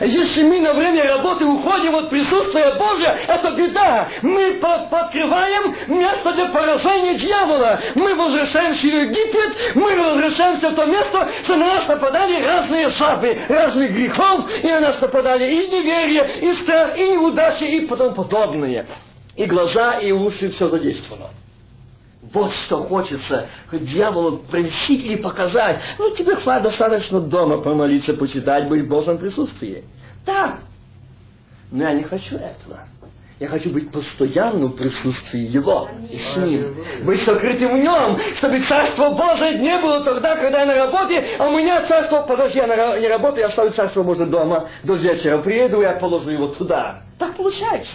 Если мы на время работы уходим от присутствия Божия, это беда. Мы подкрываем место для поражения дьявола. Мы возвращаемся в Египет, мы возвращаемся в то место, что на нас нападали разные жабы, разных грехов, и на нас нападали и неверие, и страх, и неудачи, и потом подобное. И глаза, и уши, все задействовано. Вот что хочется дьяволу принести или показать. Ну, тебе хватит достаточно дома помолиться, почитать, быть в Божьем присутствии. Да. Но я не хочу этого. Я хочу быть постоянно в присутствии Его и с Ним. Быть сокрытым в Нем, чтобы Царство Божие не было тогда, когда я на работе, а у меня Царство, подожди, я не работаю, я оставлю Царство Божие дома до вечера. Приеду, я положу его туда. Так получается.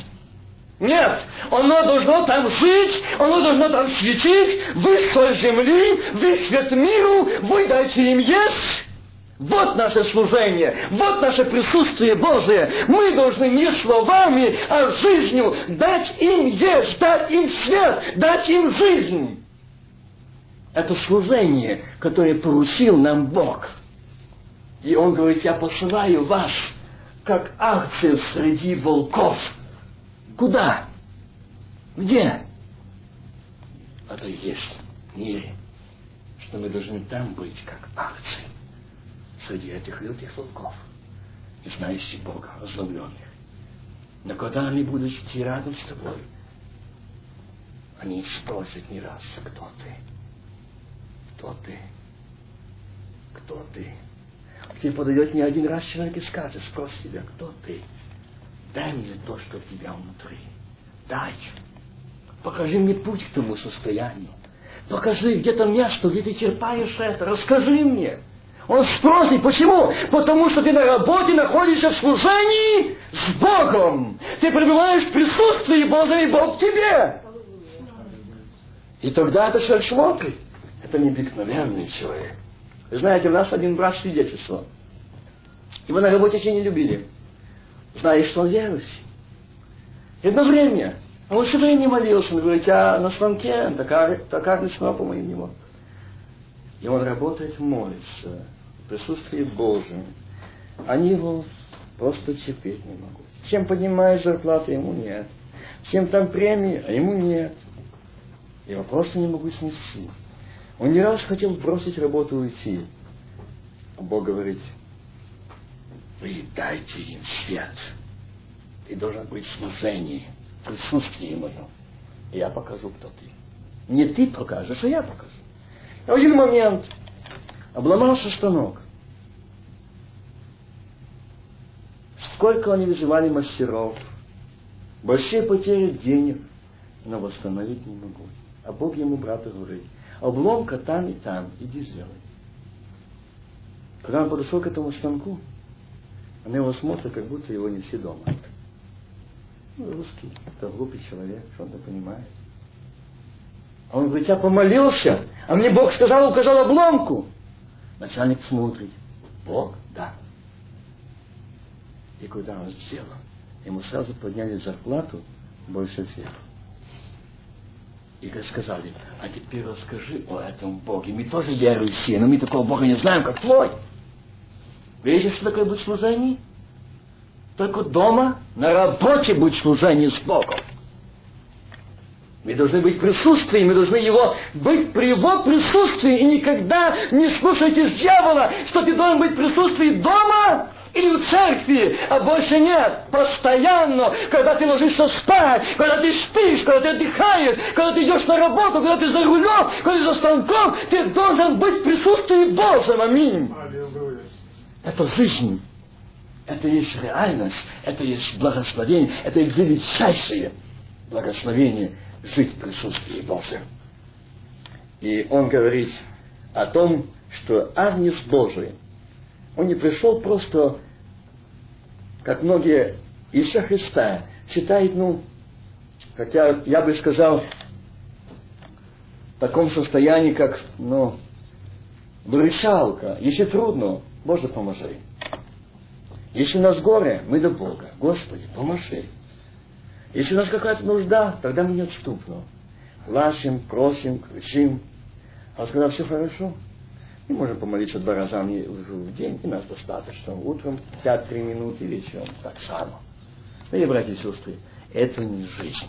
Нет, оно должно там жить, оно должно там светить, вы соль земли, вы свет миру, вы дайте им есть. Вот наше служение, вот наше присутствие Божие. Мы должны не словами, а жизнью дать им есть, дать им свет, дать им жизнь. Это служение, которое поручил нам Бог. И Он говорит, я посылаю вас, как акция среди волков – Куда? Где? Это и есть мире, что мы должны там быть, как акции, среди этих лютых волков, и знающих Бога, озлобленных. Но когда они будут идти рядом с тобой, они спросят не раз, кто ты? Кто ты? Кто ты? К тебе подойдет не один раз человек и скажет, спроси себя, кто ты? Дай мне то, что у тебя внутри. Дай. Покажи мне путь к тому состоянию. Покажи, где то место, где ты черпаешь это. Расскажи мне. Он спросит, почему? Потому что ты на работе находишься в служении с Богом. Ты пребываешь в присутствии Божьем, и Бог тебе. И тогда это человек смотрит. Это необыкновенный человек. Знаете, у нас один брат свидетельствовал. Его на работе очень не любили знаешь, что он верующий. И одно время, он все время не молился, он говорит, а на станке, начала по моим него. И он работает, молится, в присутствии Божьем. Они его просто терпеть не могут. Всем поднимают зарплату, ему нет. Всем там премии, а ему нет. Его просто не могу снести. Он не раз хотел бросить работу и уйти. А Бог говорит, вы дайте им свет. Ты должен быть в служении, в присутствии моем. Я покажу, кто ты. Не ты покажешь, а я покажу. В один момент обломался станок. Сколько они вызывали мастеров, большие потери денег – но восстановить не могу. А Бог ему, брата, говорит, обломка там и там, иди сделай. Когда он подошел к этому станку, она его смотрит, как будто его не все дома. Ну, русский, это глупый человек, что он-то понимает. А он говорит, я помолился, а мне Бог сказал, указал обломку. Начальник смотрит. Бог? Да. И куда он сделал? Ему сразу подняли зарплату больше всех. И сказали, а теперь расскажи о этом Боге. Мы тоже верующие, но мы такого Бога не знаем, как твой. Такое быть служение? Только дома, на работе быть служение с Богом. Мы должны быть присутствии, мы должны его быть при его присутствии. И никогда не слушайтесь дьявола, что ты должен быть в присутствии дома или в церкви, а больше нет. Постоянно, когда ты ложишься спать, когда ты спишь, когда ты отдыхаешь, когда ты идешь на работу, когда ты за рулем, когда ты за станком, ты должен быть в присутствии Божьем. Аминь. Это жизнь. Это есть реальность, это есть благословение, это есть величайшее благословение жить в присутствии Божьем. И он говорит о том, что Агнец Божий, он не пришел просто, как многие Иисуса Христа считают, ну, хотя я бы сказал, в таком состоянии, как, ну, брычалка, если трудно, Боже, поможи. Если у нас горе, мы до Бога. Господи, поможи. Если у нас какая-то нужда, тогда мы неотступно. Плачем, просим, кричим. А вот когда все хорошо, мы можем помолиться два раза в день, и нас достаточно. Утром 5-3 минуты, вечером так само. Дорогие братья и сестры, это не жизнь.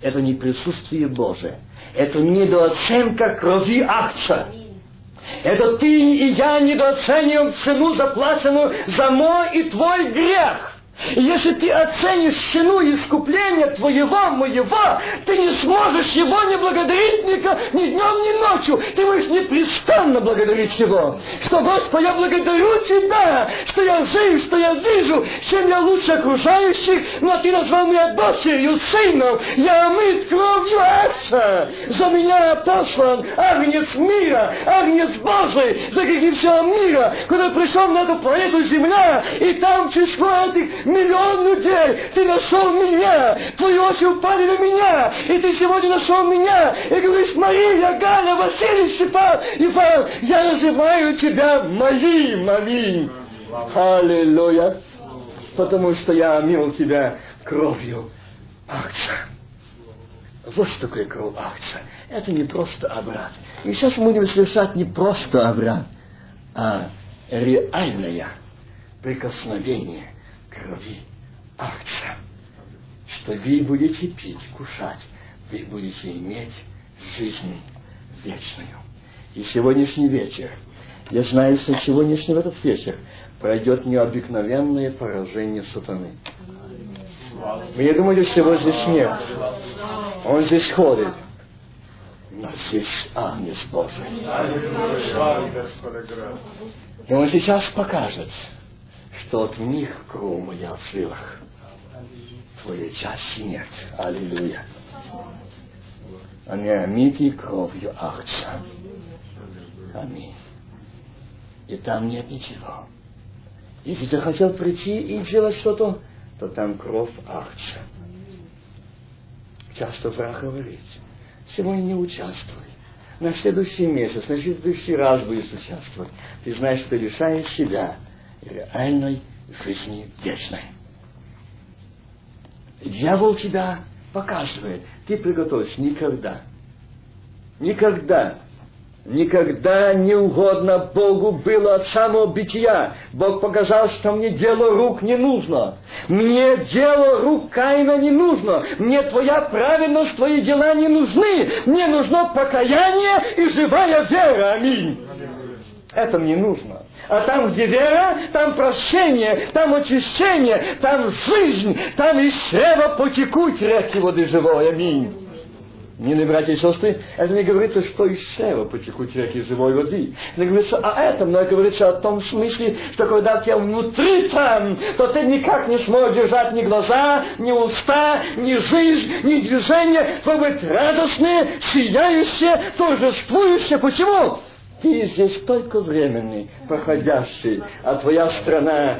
Это не присутствие Божие. Это недооценка крови акция. Это ты и я недооцениваем цену, заплаченную за мой и твой грех. Если ты оценишь цену искупления твоего, моего, ты не сможешь его не благодарить ни, ни днем, ни ночью. Ты будешь непрестанно благодарить его. Что, Господи, я благодарю Тебя, что я жив, что я вижу, чем я лучше окружающих, но Ты назвал меня дочерью, сыном. Я омыт кровью Отца. За меня послан агнец мира, агнец Божий, за грехи всего мира, который пришел на эту планету Земля, и там число этих миллион людей, ты нашел меня, твои очи упали на меня, и ты сегодня нашел меня, и говоришь, Мария, Галя, Василий, Степан, Иван, я называю тебя моим, аминь. Аллилуйя. Потому что я омил тебя кровью акция. Вот что такое кровь акция. Это не просто обряд. И сейчас мы будем совершать не просто обряд, а реальное прикосновение крови акция, что вы будете пить, кушать, вы будете иметь жизнь вечную. И сегодняшний вечер, я знаю, что сегодняшний этот вечер пройдет необыкновенное поражение сатаны. Вы не думаете, что его здесь нет? Он здесь ходит. Но здесь Агнец Божий. И он сейчас покажет, что от них кровь моя в жилах. Твоей части нет. Аллилуйя. Они омиты кровью Ахца. Аминь. И там нет ничего. Если ты хотел прийти и делать что-то, то там кровь Ахца. Часто враг говорит, сегодня не участвуй. На следующий месяц, на следующий раз будешь участвовать. Ты знаешь, что ты лишаешь себя реальной жизни вечной. Дьявол тебя показывает. Ты приготовишь никогда. Никогда. Никогда не угодно Богу было от самого бытия. Бог показал, что мне дело рук не нужно. Мне дело рук Каина не нужно. Мне твоя праведность, твои дела не нужны. Мне нужно покаяние и живая вера. Аминь. Это мне нужно. А там, где вера, там прощение, там очищение, там жизнь, там из чрева потекут реки воды живой. Аминь. Милые братья и сестры, это не говорится, что исчезло потекут реки живой воды. Не говорится о этом, но говорится о том смысле, что когда ты внутри там, то ты никак не сможешь держать ни глаза, ни уста, ни жизнь, ни движение, чтобы быть радостные, сияющие, торжествующие. Почему? Ты здесь только временный, проходящий, а твоя страна,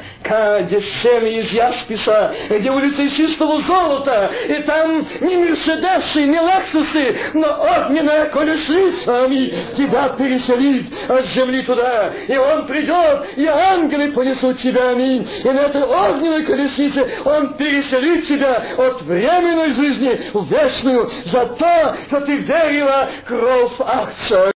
дешевле из Ясписа, где улицы чистого золота, и там не Мерседесы, не Лексусы, но огненная колесница тебя переселит от земли туда, и он придет, и ангелы понесут тебя, аминь, и на этой огненной колеснице он переселит тебя от временной жизни в вечную. За то, что ты верила кровь Ахца.